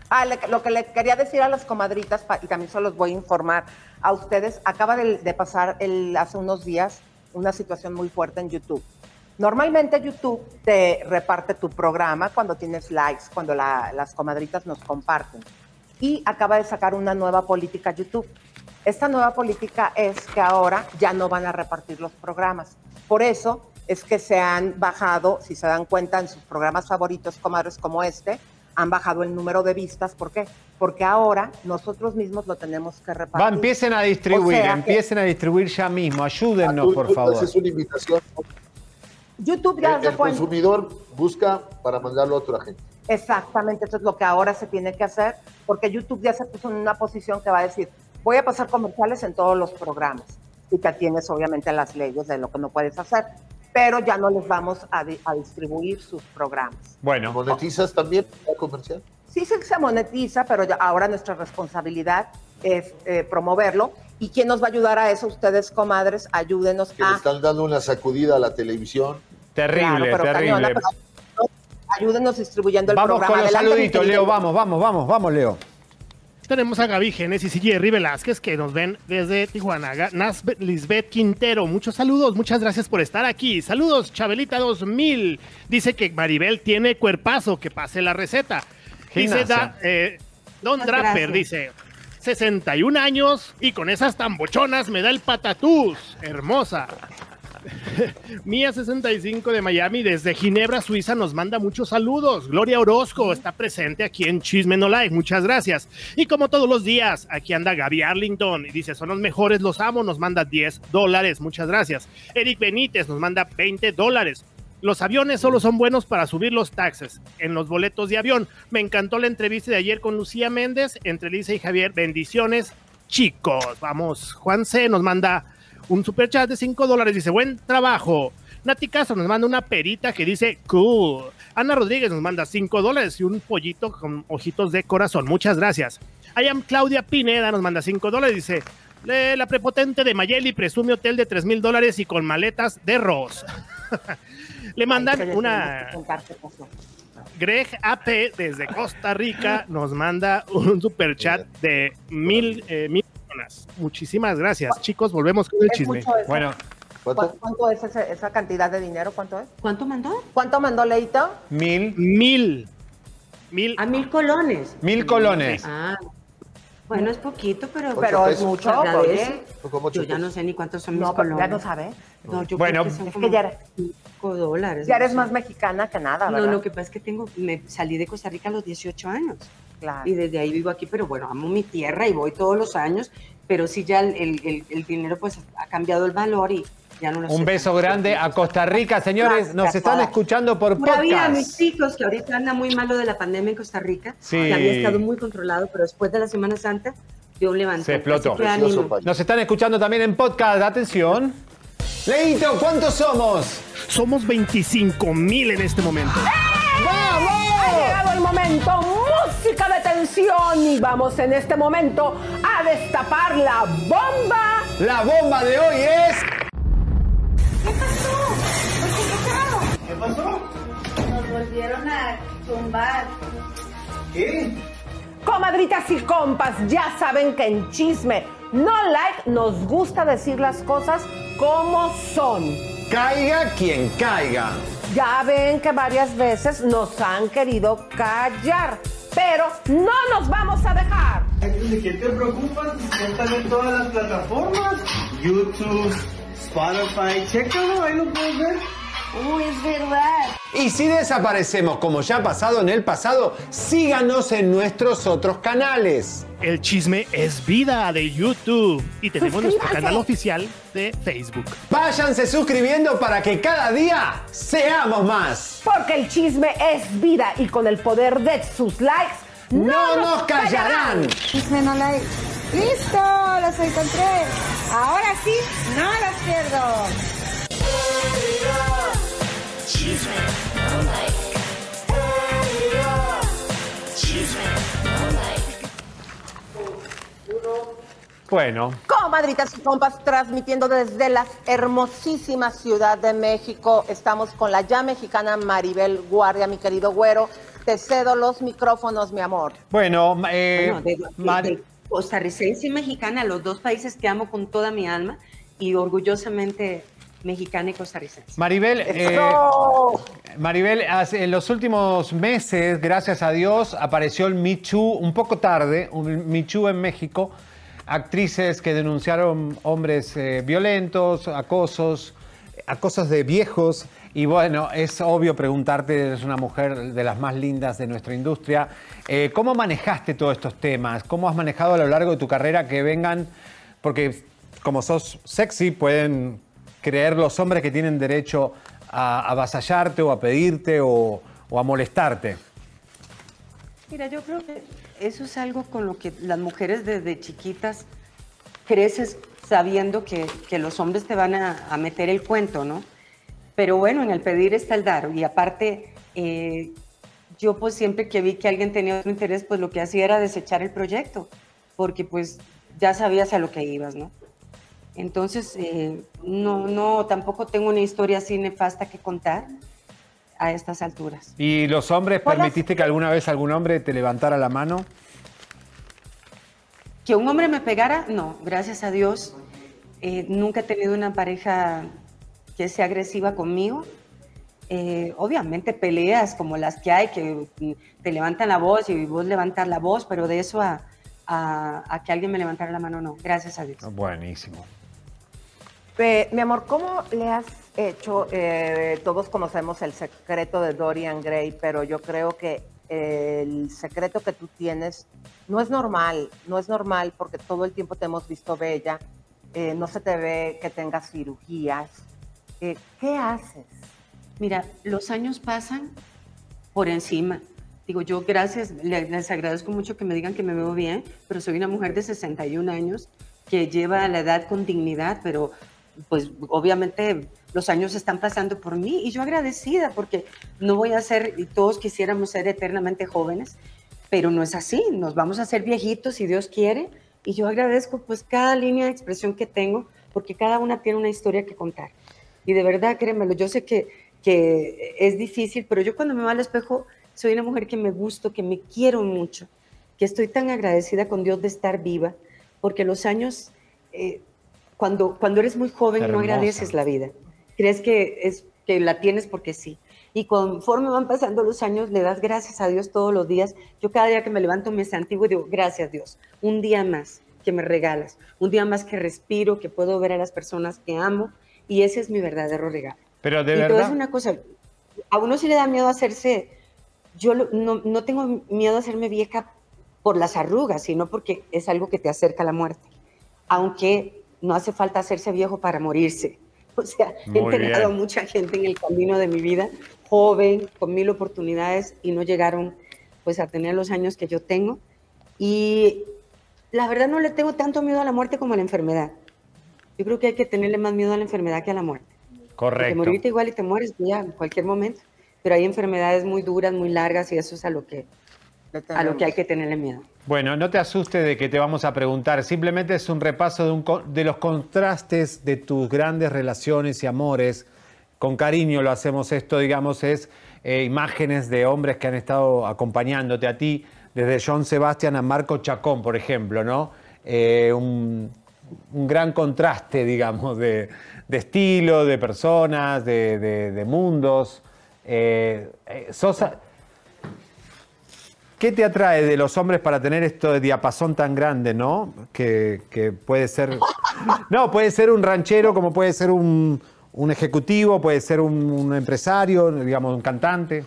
Ah, le- lo que le quería decir a las comadritas, pa- y también se los voy a informar a ustedes, acaba de, de pasar el, hace unos días una situación muy fuerte en YouTube. Normalmente YouTube te reparte tu programa cuando tienes likes, cuando la- las comadritas nos comparten. Y acaba de sacar una nueva política YouTube. Esta nueva política es que ahora ya no van a repartir los programas. Por eso es que se han bajado, si se dan cuenta, en sus programas favoritos, comadres como este, han bajado el número de vistas. ¿Por qué? Porque ahora nosotros mismos lo tenemos que repartir. Va, empiecen a distribuir, O sea que empiecen a distribuir ya mismo. Ayúdennos, Tú- por tú favor. haces una invitación. YouTube ya El, se el cuenta. consumidor busca para mandarlo a otra gente. Exactamente, eso es lo que ahora se tiene que hacer, porque YouTube ya se puso en una posición que va a decir, voy a pasar comerciales en todos los programas, y te tienes obviamente las leyes de lo que no puedes hacer, pero ya no les vamos a, di- a distribuir sus programas. Bueno, ¿Monetizas también la comercial? Sí se se monetiza, pero ya- ahora nuestra responsabilidad es eh, promoverlo, y ¿quién nos va a ayudar a eso? Ustedes, comadres, ayúdenos Que le están dando una sacudida a la televisión. Terrible, Claro, pero terrible. ayúdenos distribuyendo el Vamos programa. con los saluditos. Leo. Vamos, vamos, vamos, vamos, Leo. Tenemos a Gaby, Génesis y Jerry Velázquez que nos ven desde Tijuana. Nas Lisbeth Quintero, muchos saludos, muchas gracias por estar aquí. Saludos, Chabelita 2000. Dice que Maribel tiene cuerpazo, que pase la receta. Dice da- eh, Don Muchas Draper, gracias. dice, 61 años y con esas tambochonas me da el patatús. Hermosa. Mía 65 de Miami desde Ginebra, Suiza nos manda muchos saludos. Gloria Orozco está presente aquí en Chisme No Like, muchas gracias. Y como todos los días, aquí anda Gaby Arlington y dice, son los mejores, los amo, nos manda 10 dólares, muchas gracias. Eric Benítez nos manda 20 dólares. Los aviones solo son buenos para subir los taxes en los boletos de avión. Me encantó la entrevista de ayer con Lucía Méndez, entre Lisa y Javier. Bendiciones, chicos. Vamos, Juan C. nos manda un superchat de 5 dólares. Dice, buen trabajo. Nati Castro nos manda una perita que dice, cool. Ana Rodríguez nos manda 5 dólares y un pollito con ojitos de corazón. Muchas gracias. I am Claudia Pineda nos manda 5 dólares. Dice, "Le- la prepotente de Mayeli presume hotel de 3 mil dólares y con maletas de Ross. Le mandan Ay, una... Greg AP desde Costa Rica nos manda un super chat de mil, eh, mil personas. Muchísimas gracias, chicos. Volvemos con el chisme. Bueno, ¿Cuánto? ¿Cu- ¿Cuánto es ese- esa cantidad de dinero? ¿Cuánto es? ¿Cuánto mandó? ¿Cuánto mandó Leito? mil, Mil. Mil. A mil colones. mil colones. Ah, bueno, es poquito, pero, Pero es mucho, oye. Yo ya no sé ni cuántos son mis No, colones. ya no sabe. No, yo Bueno, creo que son Es como que ya eres, cinco dólares. ya no eres sé. más mexicana que nada, No, ¿verdad? lo que pasa es que tengo, me salí de Costa Rica a los 18 años Claro. y desde ahí vivo aquí, pero bueno, amo mi tierra y voy todos los años, pero sí ya el, el- el- el dinero pues ha cambiado el valor y ya no lo sé. Un beso grande a Costa Rica, señores. Nos están escuchando por Pura vida a mis podcast. hijos, que ahorita anda muy malo de la pandemia en Costa Rica, Sí. que había estado muy controlado, pero después de la Semana Santa dio un levantón. Se explotó. Nos están escuchando también en podcast. Atención. Leito, ¿cuántos somos? Somos 25 mil en este momento. ¡Vamos! Ha llegado el momento, música de tensión y vamos en este momento a destapar la bomba. La bomba de hoy es... ¿Qué pasó? ¿Qué pasó? Nos volvieron a tumbar. ¿Qué? Comadritas y compas, ya saben que en chisme no like nos gusta decir las cosas como son. Caiga quien caiga. Ya ven que varias veces nos han querido callar, pero no nos vamos a dejar. ¿De qué te preocupas? Están en todas las plataformas. YouTube, Spotify, chécalo, ahí lo puedes ver. Uy, es verdad. Y si desaparecemos como ya ha pasado en el pasado, síganos en nuestros otros canales. El chisme es vida de YouTube. Y tenemos nuestro canal oficial de Facebook. Váyanse suscribiendo para que cada día seamos más. Porque el chisme es vida y con el poder de sus likes No nos callarán. Chisme no like. ¡Listo! Los encontré. Ahora sí, no los pierdo. Bueno, Comadritas y compas, transmitiendo desde la hermosísima Ciudad de México. Estamos con la ya mexicana Maribel Guardia, mi querido güero. Te cedo los micrófonos, mi amor. bueno, eh, Bueno, de- de- Mar- de costarricense y mexicana, los dos países que amo con toda mi alma y orgullosamente mexicana y costarricense. Maribel, eh. Maribel, en los últimos meses, gracias a Dios, apareció el Too un poco tarde, un Too en México, actrices que denunciaron hombres eh, violentos, acosos, acosos de viejos. Y bueno, es obvio preguntarte, eres una mujer de las más lindas de nuestra industria, eh, ¿cómo manejaste todos estos temas? ¿Cómo has manejado a lo largo de tu carrera que vengan? Porque como sos sexy, pueden creer los hombres que tienen derecho a avasallarte o a pedirte o, a molestarte. Mira, yo creo que eso es algo con lo que las mujeres desde chiquitas creces sabiendo que, los hombres te van a meter el cuento, ¿no? Pero bueno, en el pedir está el dar. Y aparte, eh, yo pues siempre que vi que alguien tenía otro interés, pues lo que hacía era desechar el proyecto, porque pues ya sabías a lo que ibas, ¿no? Entonces, eh, no, no, tampoco tengo una historia así nefasta que contar a estas alturas. ¿Y los hombres, ¿Puedes- permitiste que alguna vez algún hombre te levantara la mano? Que un hombre me pegara, no, gracias a Dios. eh, nunca he tenido una pareja que sea agresiva conmigo. Eh, obviamente peleas como las que hay, que te levantan la voz y vos levantar la voz, pero de eso a, a- a que alguien me levantara la mano, no, gracias a Dios. Buenísimo. Eh, mi amor, ¿cómo le has hecho? Eh, todos conocemos el secreto de Dorian Gray, pero yo creo que el secreto que tú tienes no es normal, no es normal porque todo el tiempo te hemos visto bella, eh, no se te ve que tengas cirugías. Eh, ¿Qué haces? Mira, los años pasan por encima. Digo, yo gracias, le- les agradezco mucho que me digan que me veo bien, pero soy una mujer de 61 años que lleva la edad con dignidad, pero pues obviamente los años están pasando por mí y yo agradecida porque no voy a ser, y todos quisiéramos ser eternamente jóvenes, pero no es así, nos vamos a ser viejitos si Dios quiere y yo agradezco pues cada línea de expresión que tengo porque cada una tiene una historia que contar. Y de verdad, créemelo, yo sé que, que es difícil, pero yo cuando me veo al espejo soy una mujer que me gusto, que me quiero mucho, que estoy tan agradecida con Dios de estar viva, porque los años, eh, cuando, cuando eres muy joven no Hermosa. agradeces la vida, crees que, es, que la tienes porque sí. Y conforme van pasando los años, le das gracias a Dios todos los días. Yo cada día que me levanto me santigo y digo, gracias Dios, un día más que me regalas, un día más que respiro, que puedo ver a las personas que amo, y ese es mi verdadero regalo. Pero de y verdad, una cosa, a uno sí le da miedo hacerse, yo no, no tengo miedo a hacerme vieja por las arrugas, sino porque es algo que te acerca a la muerte. Aunque no hace falta hacerse viejo para morirse. O sea, he entrenado a mucha gente en el camino de mi vida, joven, con mil oportunidades, y no llegaron pues a tener los años que yo tengo. Y la verdad no le tengo tanto miedo a la muerte como a la enfermedad. Yo creo que hay que tenerle más miedo a la enfermedad que a la muerte. Correcto. Porque morirte igual y te mueres ya en cualquier momento. Pero hay enfermedades muy duras, muy largas y eso es a lo que, a lo que hay que tenerle miedo. Bueno, no te asustes de que te vamos a preguntar, simplemente es un repaso de, un de los contrastes de tus grandes relaciones y amores. Con cariño lo hacemos esto, digamos, es eh, imágenes de hombres que han estado acompañándote a ti, desde John Sebastian a Marco Chacón, por ejemplo, ¿no? Eh, un, un gran contraste, digamos, de, de estilo, de personas, de, de- de mundos. Eh, eh, Sosa, ¿Qué te atrae de los hombres para tener esto de diapasón tan grande, no? Que, que puede ser. No, puede ser un ranchero, como puede ser un, un ejecutivo, puede ser un, un empresario, digamos, un cantante.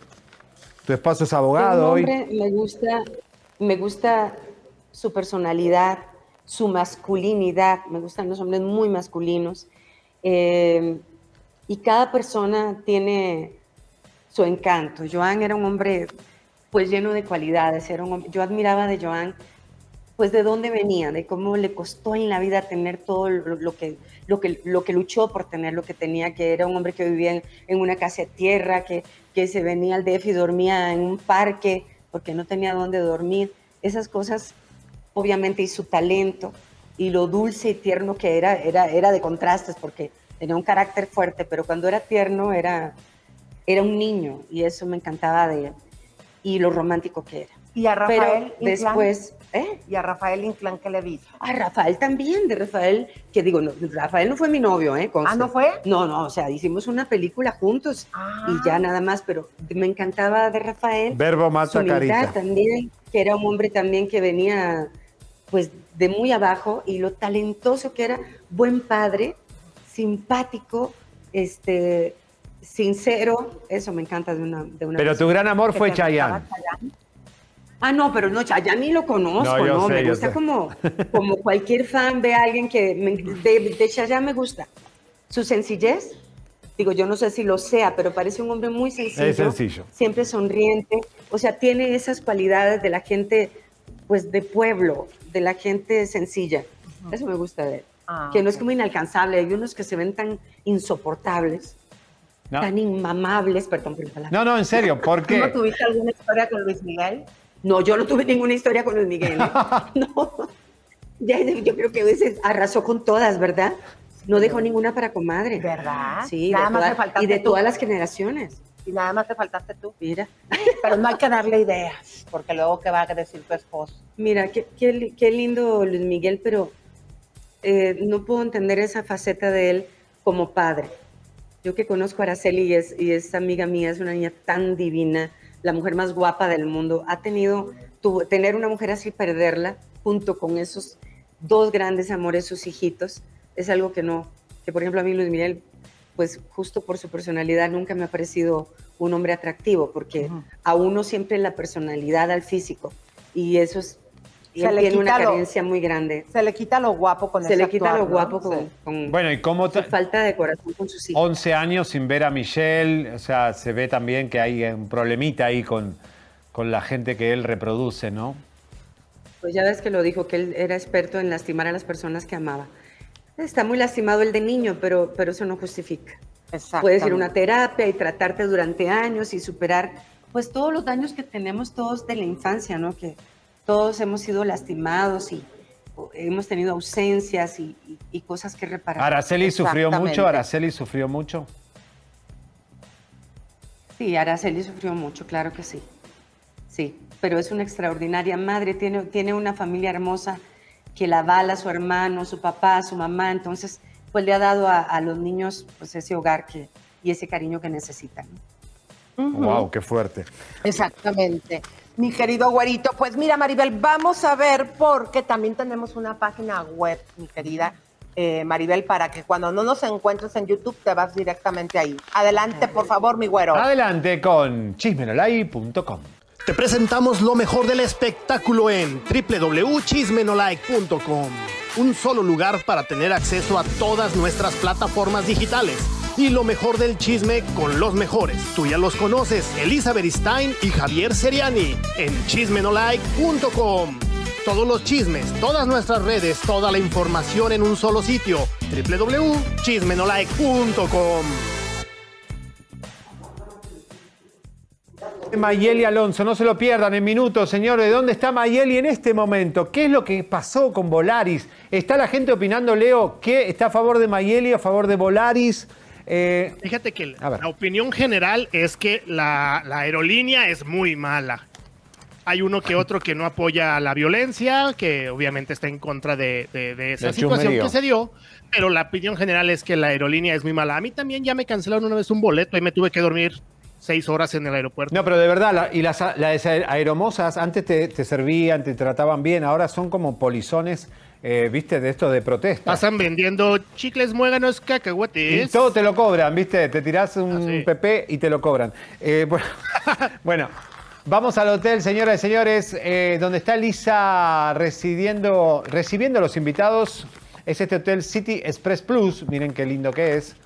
Tu esposo es abogado hoy. hombre me gusta, me gusta su personalidad, su masculinidad. Me gustan los hombres muy masculinos. Eh, y cada persona tiene su encanto. Joan era un hombre pues lleno de cualidades. Era un yo admiraba de Joan pues de dónde venía, de cómo le costó en la vida tener todo lo, que, lo, que, lo que luchó por tener lo que tenía, que era un hombre que vivía en, en una casa de tierra, que, que se venía al DF y dormía en un parque porque no tenía dónde dormir. Esas cosas, obviamente, y su talento y lo dulce y tierno que era, era, era de contrastes porque tenía un carácter fuerte, pero cuando era tierno era, era un niño y eso me encantaba de él y lo romántico que era. Y a Rafael Pero Inclán. después, ¿eh? Y a Rafael Inclán, ¿qué le viste? A Rafael también, de Rafael, que digo, no, Rafael no fue mi novio, ¿eh? Conste. ¿Ah, no fue? No, no, o sea, hicimos una película juntos Ah. y ya nada más, pero me encantaba de Rafael. Verbo su mata humildad carita. también, que era un hombre también que venía pues de muy abajo y lo talentoso que era, buen padre, simpático, este, sincero, eso me encanta de una, de una Pero tu gran amor fue Chayanne. Ah, no, pero no, Chayanne ni lo conozco, No, no, yo sé, me gusta sé. como, como cualquier fan ve a alguien que me- de, de Chayanne me gusta. Su sencillez, digo, yo no sé si lo sea, pero parece un hombre muy sencillo. Es sencillo. Siempre sonriente, o sea, tiene esas cualidades de la gente, pues, de pueblo, de la gente sencilla. Eso me gusta de él. Ah, que no es como inalcanzable, hay unos que se ven tan insoportables, No. tan inmamables, perdón por la palabra. No, no, en serio, ¿por ¿Tú no qué? tuviste alguna historia con Luis Miguel? No, yo no tuve ninguna historia con Luis Miguel. ¿eh? No. Ya, yo creo que a veces arrasó con todas, ¿verdad? No dejó ninguna para comadre. ¿Verdad? Sí, Nada de más toda- y de tú. todas las generaciones. Y nada más te faltaste tú. Mira, Pero no hay que darle ideas, porque luego qué va a decir tu esposo. mira, qué, qué qué lindo Luis Miguel, pero eh, no puedo entender esa faceta de él como padre. Yo que conozco a Araceli y es, y es amiga mía, es una niña tan divina, la mujer más guapa del mundo. Ha tenido, tu- tener una mujer así, perderla, junto con esos dos grandes amores, sus hijitos, es algo que no, que por ejemplo a mí Luis Miguel, pues justo por su personalidad nunca me ha parecido un hombre atractivo, porque a uno siempre la personalidad al físico, y eso es, y Se él le tiene una quita lo- carencia muy grande. Se le quita lo guapo con Se le quita actuar, lo ¿no? guapo con, Sí. con Bueno, ¿y cómo falta de corazón con sus hijos. 11 años sin ver a Michelle, o sea, se ve también que hay un problemita ahí con, con la gente que él reproduce, ¿no? Pues ya ves que lo dijo, que él era experto en lastimar a las personas que amaba. Está muy lastimado el de niño, pero, pero eso no justifica. Puedes ir a una terapia y tratarte durante años y superar pues todos los daños que tenemos todos de la infancia, ¿no? Que todos hemos sido lastimados y hemos tenido ausencias y, y- y cosas que reparar. Araceli sufrió mucho. Araceli sufrió mucho. Sí, Araceli sufrió mucho, claro que sí. Sí, pero es una extraordinaria madre, tiene, tiene una familia hermosa que la avala, su hermano, su papá, su mamá, entonces pues le ha dado a, a los niños pues ese hogar que, y ese cariño que necesitan. Wow, qué fuerte. Exactamente. Mi querido güerito, pues mira, Maribel, vamos a ver porque también tenemos una página web, mi querida eh, Maribel, para que cuando no nos encuentres en YouTube te vas directamente ahí. Adelante, por favor, mi güero. Adelante con chismenolai.com. Te presentamos lo mejor del espectáculo en www.chismenolike.com. Un solo lugar para tener acceso a todas nuestras plataformas digitales. Y lo mejor del chisme con los mejores. Tú ya los conoces, Elizabeth Stein y Javier Seriani en chismenolike.com. Todos los chismes, todas nuestras redes, toda la información en un solo sitio. www.chismenolike.com Mayeli Alonso, no se lo pierdan en minutos, señores. ¿Dónde está Mayeli en este momento? ¿Qué es lo que pasó con Volaris? ¿Está la gente opinando, Leo, que está a favor de Mayeli, a favor de Volaris? Eh, Fíjate que la opinión general es que la, aerolínea es muy mala. Hay uno que otro que no apoya la violencia, que obviamente está en contra de, esa situación que se dio, pero la opinión general es que la aerolínea es muy mala. A mí también ya me cancelaron una vez un boleto y me tuve que dormir seis horas en el aeropuerto. No, pero de verdad, y las, aeromosas antes te, servían, te trataban bien, ahora son como polizones, eh, viste, de esto de protesta. Pasan vendiendo chicles, muéganos, cacahuetes. Y todo te lo cobran, viste, te tirás un PP y te lo cobran. Eh, bueno, Vamos al hotel, señoras y señores, eh, donde está Lisa residiendo, recibiendo a los invitados. Es este hotel City Express Plus. Miren qué lindo que es.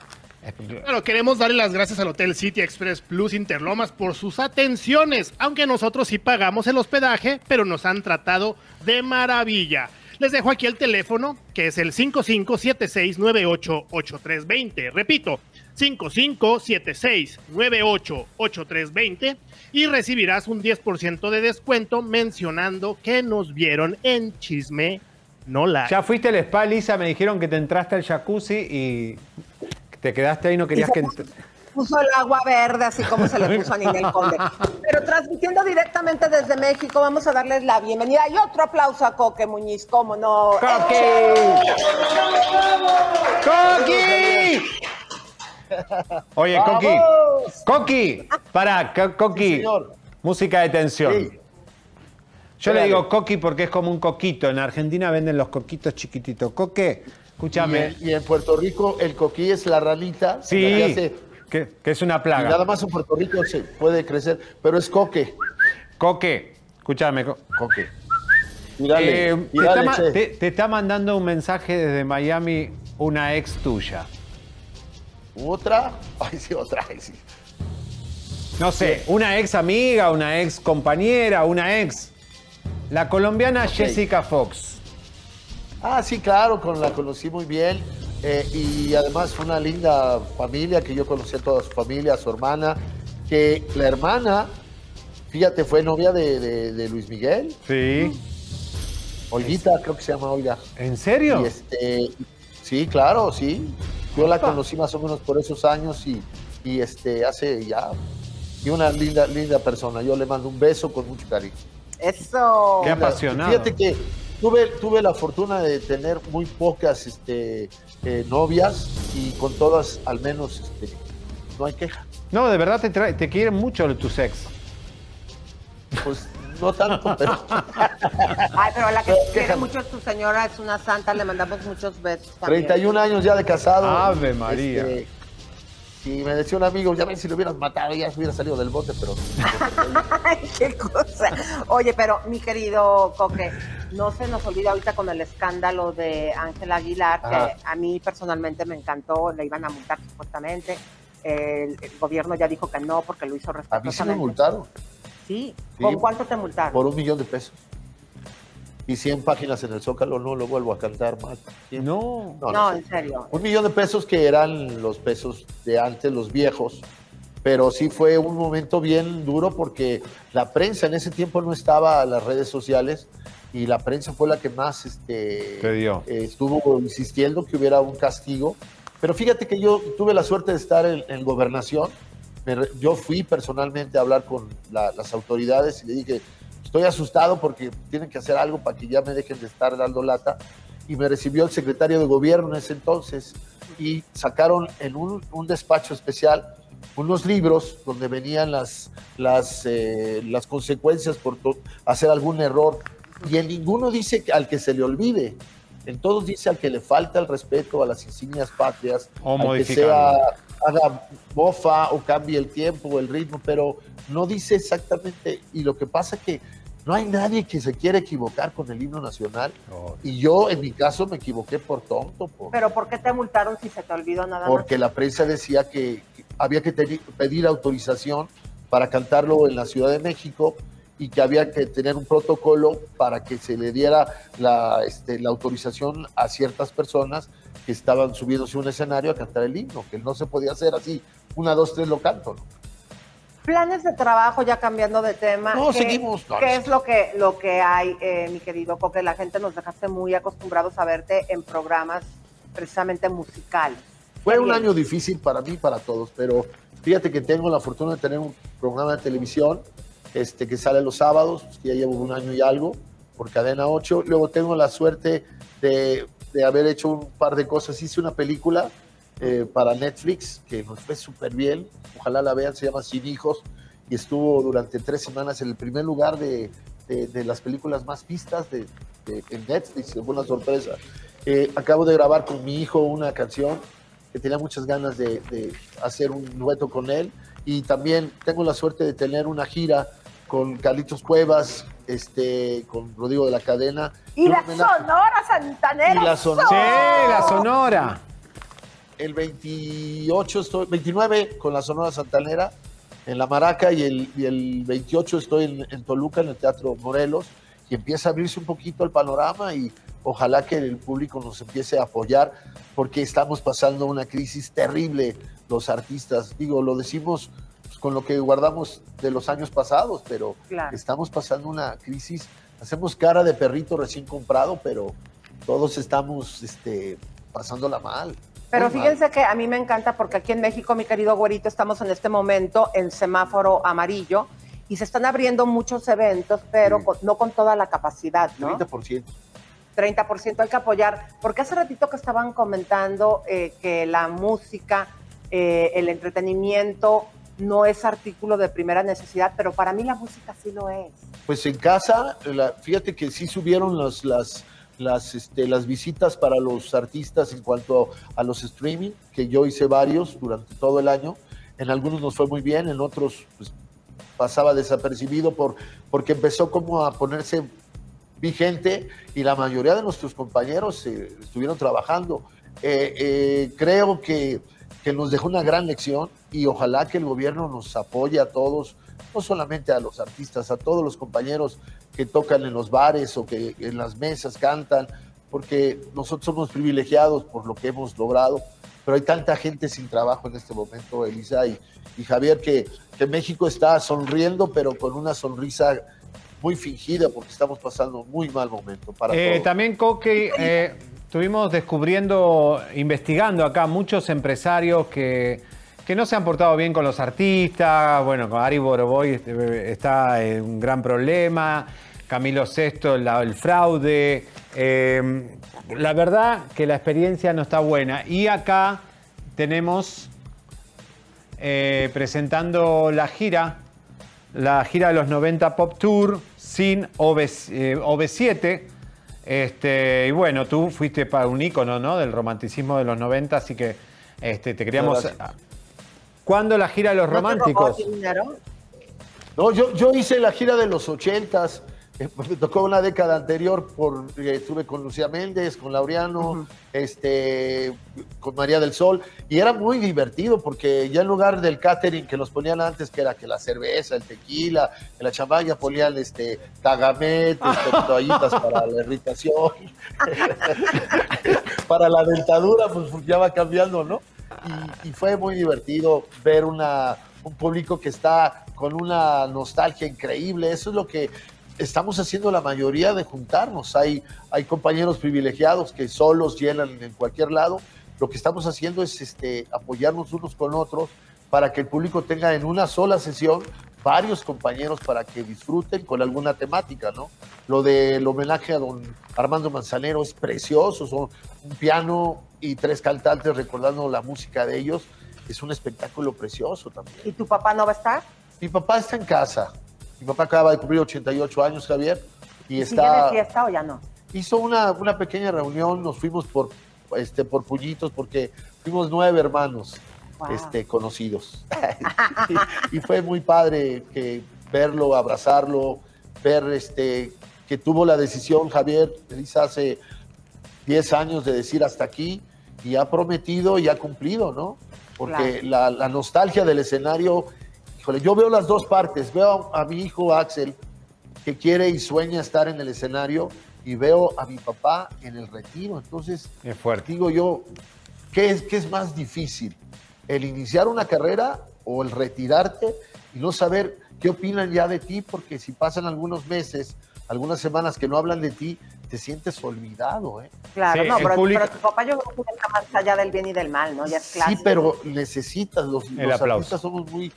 Bueno, queremos darle las gracias al Hotel City Express Plus Interlomas por sus atenciones, aunque nosotros sí pagamos el hospedaje, pero nos han tratado de maravilla. Les dejo aquí el teléfono, que es el 5576988320. Repito, 5576988320 y recibirás un 10% de descuento mencionando que nos vieron en Chisme No la. Ya fuiste al spa, Lisa, me dijeron que te entraste al jacuzzi y te quedaste ahí, no querías que... Puso el agua verde, así como se le puso a Ninel Conde. Pero transmitiendo directamente desde México, vamos a darles la bienvenida. Y otro aplauso a Coque Muñiz, cómo no. ¡Coqui! ¡Coqui! Oye, Coqui. Coqui, para, Coqui. Música de tensión. Yo le digo Coqui porque es como un coquito. En Argentina venden los coquitos chiquititos. Coque, Escúchame. Y en, Puerto Rico el coquí es la ranita. Sí, que, es una plaga. nada más en Puerto Rico se puede crecer, pero es coque. Coque, escúchame. coque. Eh, te, está, mandando un mensaje desde Miami una ex tuya. ¿Otra? Ay, sí, otra. sí. No sé, una ex amiga, una ex compañera, una ex. La colombiana Jessica Fox. Ah, sí, claro, con, la conocí muy bien. Eh, y además fue una linda familia que yo conocí a toda su familia, a su hermana, que la hermana, fíjate, fue novia de, Luis Miguel. Sí. Olguita, creo que se llama Olga. ¿En serio? este, sí, claro, sí. Yo la conocí más o menos por esos años y, este, hace ya. Y una linda, linda persona. Yo le mando un beso con mucho cariño. Eso. Qué apasionado. Fíjate que tuve, tuve la fortuna de tener muy pocas este, eh, novias y con todas al menos este, no hay queja. No, de verdad te, te quieren mucho tus ex. Pues no tanto, pero. Ay, pero la que quiere mucho es tu señora, es una santa, le mandamos muchos besos. 31 años ya de casado. Ave María. Este, y me decía un amigo, ya ven si lo hubieras matado, ya se hubiera salido del bote, pero. qué cosa. Oye, pero mi querido Coque, no se nos olvida ahorita con el escándalo de Ángela Aguilar, que a mí personalmente me encantó, le iban a multar supuestamente. El, gobierno ya dijo que no, porque lo hizo respetuosamente. ¿A mí sí me multaron? Sí. ¿Con cuánto te multaron? Por un millón de pesos y 100 páginas en el Zócalo, no lo vuelvo a cantar más. No, no, en serio. Un millón de pesos que eran los pesos de antes, los viejos, pero sí fue un momento bien duro porque la prensa en ese tiempo no estaba a las redes sociales y la prensa fue la que más este, eh, estuvo insistiendo que hubiera un castigo. Pero fíjate que yo tuve la suerte de estar en, gobernación. yo fui personalmente a hablar con las autoridades y le dije, estoy asustado porque tienen que hacer algo para que ya me dejen de estar dando lata. Y me recibió el secretario de gobierno en ese entonces y sacaron en un, despacho especial unos libros donde venían las, las, eh, las consecuencias por hacer algún error. Y en ninguno dice al que se le olvide. En todos dice al que le falta el respeto a las insignias patrias, o al sea, haga mofa o cambie el tiempo o el ritmo, pero no dice exactamente. Y lo que pasa que no hay nadie que se quiera equivocar con el himno nacional. Y yo, en mi caso, me equivoqué por tonto. ¿Pero por qué te multaron si se te olvidó nada Porque la prensa decía que había que pedir autorización para cantarlo en la Ciudad de México y que había que tener un protocolo para que se le diera la, este, la autorización a ciertas personas que estaban subiéndose a un escenario a cantar el himno, que no se podía hacer así, una, dos, tres lo canto. ¿no? Planes de trabajo, ya cambiando de tema. No, ¿qué- seguimos, no, ¿Qué no. es lo que, lo que hay, eh, mi querido Coque? La gente nos dejaste muy acostumbrados a verte en programas precisamente musicales. Fue un año difícil para mí y para todos, pero fíjate que tengo la fortuna de tener un programa de televisión este, que sale los sábados, que ya llevo un año y algo, por Cadena 8. Luego tengo la suerte de, de haber hecho un par de cosas. Hice una película eh, para Netflix que nos fue súper bien. Ojalá la vean, se llama Sin Hijos y estuvo durante tres semanas en el primer lugar de, de- de las películas más vistas de, en Netflix. Fue una sorpresa. Eh, acabo de grabar con mi hijo una canción que tenía muchas ganas de, de hacer un dueto con él. Y también tengo la suerte de tener una gira con Carlitos Cuevas, este, con Rodrigo de la Cadena. Y la homenaje- Sonora Santanera. Y la Sonora. Sí, la Sonora. El 28 estoy, 29 con la Sonora Santanera en La Maraca y el, y el 28 estoy en, en Toluca, en el Teatro Morelos, y empieza a abrirse un poquito el panorama y ojalá que el público nos empiece a apoyar porque estamos pasando una crisis terrible los artistas. Digo, lo decimos con lo que guardamos de los años pasados, pero Claro. estamos pasando una crisis. Hacemos cara de perrito recién comprado, pero todos estamos este, pasándola mal. Pero muy mal. fíjense que a mí me encanta porque aquí en México, mi querido güerito, estamos en este momento en semáforo amarillo y se están abriendo muchos eventos, pero con- no con toda la capacidad, ¿no? 30%. 30% hay que apoyar. Porque hace ratito que estaban comentando eh, que la música, eh, el entretenimiento no es artículo de primera necesidad, pero para mí la música sí lo es. Pues en casa, la- fíjate que sí subieron las, las, las, este, las visitas para los artistas en cuanto a los streaming, que yo hice varios durante todo el año. En algunos nos fue muy bien, en otros pues, pasaba desapercibido por, porque empezó como a ponerse vigente y la mayoría de nuestros compañeros eh, estuvieron trabajando. Eh, eh, creo que, que nos dejó una gran lección y ojalá que el gobierno nos apoye a todos, no solamente a los artistas, a todos los compañeros que tocan en los bares o que en las mesas cantan, porque nosotros somos privilegiados por lo que hemos logrado, pero hay tanta gente sin trabajo en este momento, Elisa y, y Javier, que, que México está sonriendo, pero con una sonrisa muy fingida porque estamos pasando un muy mal momento para Eh, todos. también, Coque, eh, estuvimos descubriendo, investigando acá muchos empresarios que, que no se han portado bien con los artistas. Bueno, con Ari Boroboy este, está en un gran problema. Camilo VI, el, el fraude. Eh, la verdad que la experiencia no está buena. Y acá tenemos eh, presentando la gira la gira de los 90 Pop Tour sin OV, eh, OV7. Este, y bueno, tú fuiste para un ícono ¿no? del romanticismo de los 90, así que este, te queríamos... ¿Cuándo la gira de los ¿No te robó románticos? No, yo, yo hice la gira de los ochentas, eh, me tocó una década anterior, por, eh, estuve con Lucía Méndez, con Laureano, este, con María del Sol, y era muy divertido porque ya en lugar del catering que nos ponían antes, que era que la cerveza, el tequila, en la champaña ponían este, tagametes, con toallitas para la irritación, para la dentadura, pues ya va cambiando, ¿no? Y, y fue muy divertido ver una, un público que está con una nostalgia increíble. Eso es lo que estamos haciendo la mayoría de juntarnos. Hay, hay compañeros privilegiados que solos llenan en cualquier lado. Lo que estamos haciendo es este, apoyarnos unos con otros para que el público tenga en una sola sesión varios compañeros para que disfruten con alguna temática, ¿no? Lo del homenaje a don Armando Manzanero es precioso, son un piano y tres cantantes recordando la música de ellos, es un espectáculo precioso también. ¿Y tu papá no va a estar? Mi papá está en casa, mi papá acaba de cumplir 88 años, Javier, y ¿Sigue está de fiesta o ya no? hizo una, una pequeña reunión, nos fuimos por, este, por puñitos porque fuimos nueve hermanos Wow. este, conocidos. y, y fue muy padre que verlo, abrazarlo, ver este, que tuvo la decisión, Javier, Elisa, hace 10 años de decir hasta aquí y ha prometido y ha cumplido, ¿no? Porque la, la nostalgia del escenario, yo veo las dos partes, veo a mi hijo Axel, que quiere y sueña estar en el escenario y veo a mi papá en el retiro. Entonces, Es fuerte. digo yo, ¿qué es, ¿qué es más difícil? ¿El iniciar una carrera o el retirarte y no saber qué opinan ya de ti? Porque si pasan algunos meses, algunas semanas que no hablan de ti, te sientes olvidado, ¿eh? Claro, Sí, no, pero, público- pero tu papá yo creo que está más allá del bien y del mal, ¿no? Ya es Sí, pero necesitas, los, El los aplauso. artistas somos muy,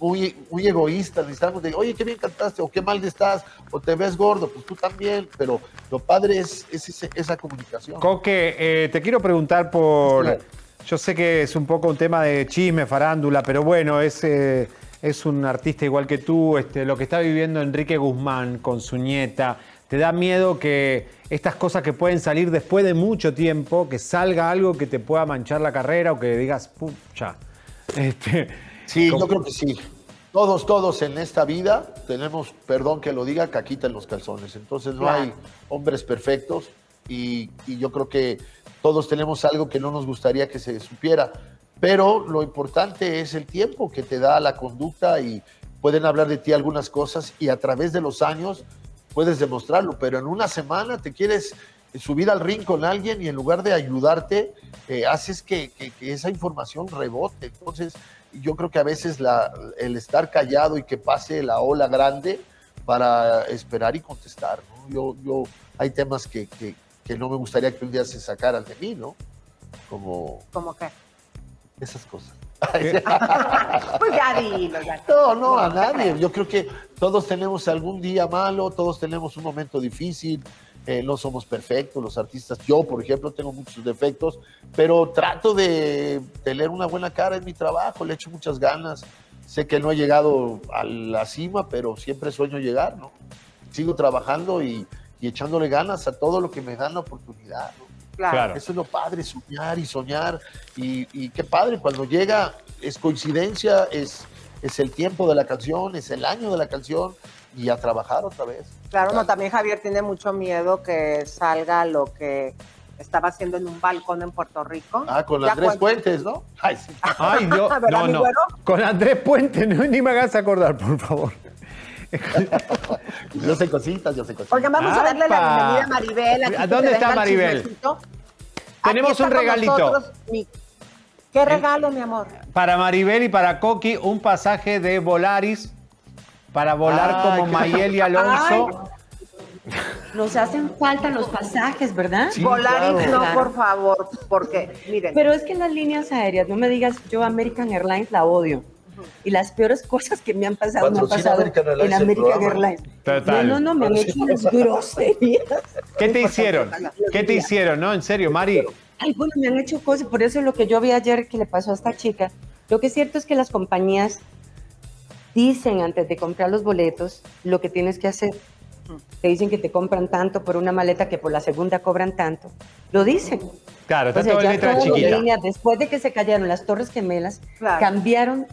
muy, muy egoístas, necesitamos de, oye, qué bien cantaste, o qué mal estás, o te ves gordo, pues tú también, pero lo padre es, es ese- esa comunicación. Coque, eh, te quiero preguntar por. Yo sé que es un poco un tema de chisme, farándula, pero bueno, es, eh, es un artista igual que tú. Este, lo que está viviendo Enrique Guzmán con su nieta. ¿Te da miedo que estas cosas que pueden salir después de mucho tiempo, que salga algo que te pueda manchar la carrera o que digas, pucha? Este, Sí, ¿cómo- yo creo que sí. Todos, todos en esta vida tenemos, perdón que lo diga, caquita en los calzones. Entonces no Claro. hay hombres perfectos y, y yo creo que todos tenemos algo que no nos gustaría que se supiera. Pero lo importante es el tiempo que te da la conducta y pueden hablar de ti algunas cosas y a través de los años puedes demostrarlo. Pero en una semana te quieres subir al ring con alguien y en lugar de ayudarte, eh, haces que, que- que esa información rebote. Entonces, yo creo que a veces la- el estar callado y que pase la ola grande para esperar y contestar. ¿no? Yo, yo, hay temas que, que- que no me gustaría que un día se sacaran de mí, ¿no? Como ¿Cómo que? esas cosas. Pues ya dilo, ya. No, no, a nadie. Yo creo que todos tenemos algún día malo, todos tenemos un momento difícil, eh, no somos perfectos, los artistas. Yo, por ejemplo, tengo muchos defectos, pero trato de tener una buena cara en mi trabajo, le echo muchas ganas. Sé que no he llegado a la cima, pero siempre sueño llegar, ¿no? Sigo trabajando y, y echándole ganas a todo lo que me dan la oportunidad, ¿no? Claro. Eso es lo padre, soñar y soñar. Y, y qué padre, cuando llega, es coincidencia, es, es el tiempo de la canción, es el año de la canción y a trabajar otra vez. Claro, no, también Javier tiene mucho miedo que salga lo que estaba haciendo en un balcón en Puerto Rico. Ah, con Andrés cuando- Puentes, ¿no? Ay, sí. Ay, no, ¿Verdad, no, no. güero? Con Andrés Puente, no, ni me hagas acordar, por favor. Yo sé cositas, yo sé cositas. Oigan, vamos a darle la bienvenida a Maribel. aquí ¿A dónde está Maribel? Tenemos está un regalito. nosotros mi- ¿Qué regalo, mi amor? Para Maribel y para Coqui, un pasaje de Volaris para volar Ay, como qué- Mayel y Alonso. Nos hacen falta los pasajes, ¿verdad? Sí, Volaris, claro. no, por favor, porque, miren, Pero es que las líneas aéreas, no me digas, yo American Airlines la odio. Y las peores cosas que me han pasado, me han pasado American en American. Airlines. Total. No, no, no, me han hecho unas groserías. ¿Qué te hicieron? ¿Qué te hicieron? No, en serio, Mari. Algunos me han hecho cosas, por eso lo que yo vi ayer que le pasó a esta chica, lo que es cierto es que las compañías dicen antes de comprar los boletos lo que tienes que hacer. Te dicen que te compran tanto por una maleta que por la segunda cobran tanto. Lo dicen. Claro, está O sea, todo ya letra chiquita. líneas, después de que se cayeron las Torres Gemelas, Claro. cambiaron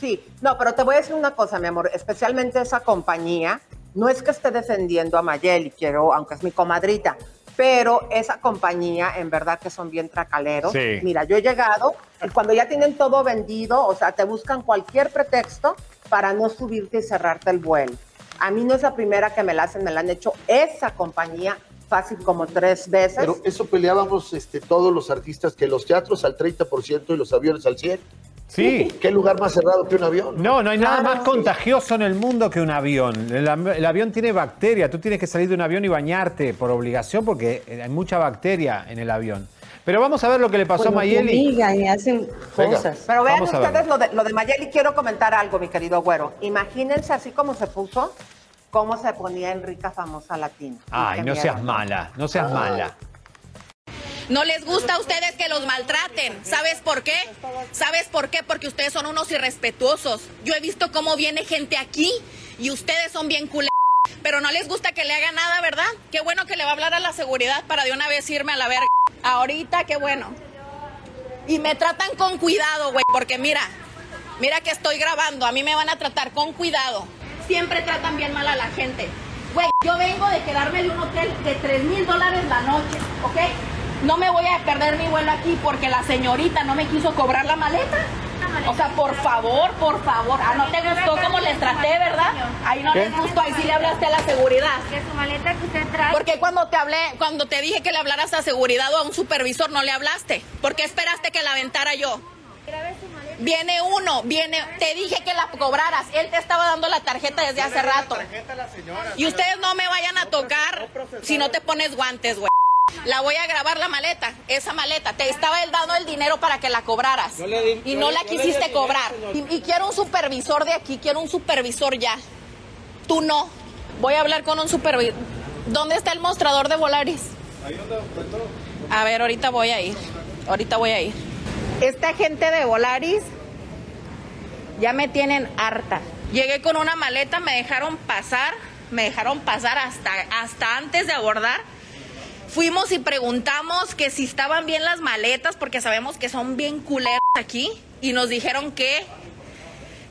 sí, no, pero te voy a decir una cosa, mi amor, especialmente esa compañía, no es que esté defendiendo a Mayel y quiero, aunque es mi comadrita, pero esa compañía en verdad que son bien tracaleros. Sí. Mira, yo he llegado y cuando ya tienen todo vendido, o sea, te buscan cualquier pretexto para no subirte y cerrarte el vuelo. A mí no es la primera que me la hacen, me la han hecho esa compañía fácil como tres veces. Pero eso peleábamos este, todos los artistas, que los teatros al 30% y los aviones al 100%. Sí. ¿Qué lugar más cerrado que un avión? No, no hay nada Claro, más sí. contagioso en el mundo que un avión. El, avión tiene bacteria. Tú tienes que salir de un avión y bañarte por obligación porque hay mucha bacteria en el avión. Pero vamos a ver lo que le pasó Bueno, a Mayeli. y hacen Venga. cosas. Pero vean ustedes lo de, lo de Mayeli. Quiero comentar algo, mi querido güero. Imagínense así como se puso, cómo se ponía en rica famosa latina. Ay, no miedo. seas mala, no seas mala. No les gusta a ustedes que los maltraten. ¿Sabes por qué? ¿Sabes por qué? Porque ustedes son unos irrespetuosos. Yo he visto cómo viene gente aquí y ustedes son bien culés. Pero no les gusta que le haga nada, ¿verdad? Qué bueno que le va a hablar a la seguridad para de una vez irme a la verga. Ahorita, qué bueno. Y me tratan con cuidado, güey, porque mira, mira que estoy grabando. A mí me van a tratar con cuidado. Siempre tratan bien mal a la gente. Güey, yo vengo de quedarme de un hotel de 3 mil dólares la noche, ¿ok? No me voy a perder mi vuelo aquí porque la señorita no me quiso cobrar la maleta. O sea, por favor, por favor. Ah, no te gustó cómo les traté, ¿verdad? Ahí no les gustó, ahí sí le hablaste a la seguridad. Que su maleta que usted trae. Porque cuando te hablé, cuando te dije que le hablaras a seguridad o a un supervisor, no le hablaste. ¿Por qué esperaste que la aventara yo? Viene uno, viene, te dije que la cobraras. Él te estaba dando la tarjeta desde hace rato. Y ustedes no me vayan a tocar si no te pones guantes, güey. La voy a grabar la maleta, esa maleta. Te estaba él dando el dinero para que la cobraras. y no la quisiste cobrar. Y, y quiero un supervisor de aquí, quiero un supervisor ya. Tú no. Voy a hablar con un supervisor. ¿Dónde está el mostrador de Volaris? A ver, ahorita voy a ir. Ahorita voy a ir. Esta gente de Volaris ya me tienen harta. Llegué con una maleta, me dejaron pasar, me dejaron pasar hasta, hasta antes de abordar. Fuimos y preguntamos que si estaban bien las maletas, porque sabemos que son bien culeros aquí, y nos dijeron que,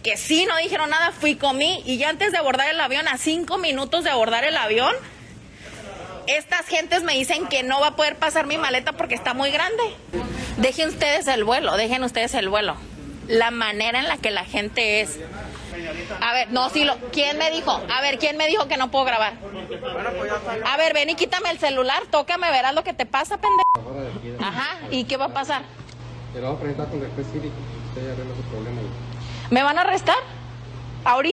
que sí, no dijeron nada, fui, comí, y ya antes de abordar el avión, a cinco minutos de abordar el avión, estas gentes me dicen que no va a poder pasar mi maleta porque está muy grande. Dejen ustedes el vuelo, dejen ustedes el vuelo. La manera en la que la gente es. A ver, no, sí, lo, ¿quién me dijo? A ver, ¿quién me dijo que no puedo grabar? A ver, ven y quítame el celular, tócame, verás lo que te pasa, pendejo. Ajá, ¿y qué va a pasar? Te lo voy a presentar con el juez cívico. Usted arregla su problema. ¿Me van a arrestar? Ahorita.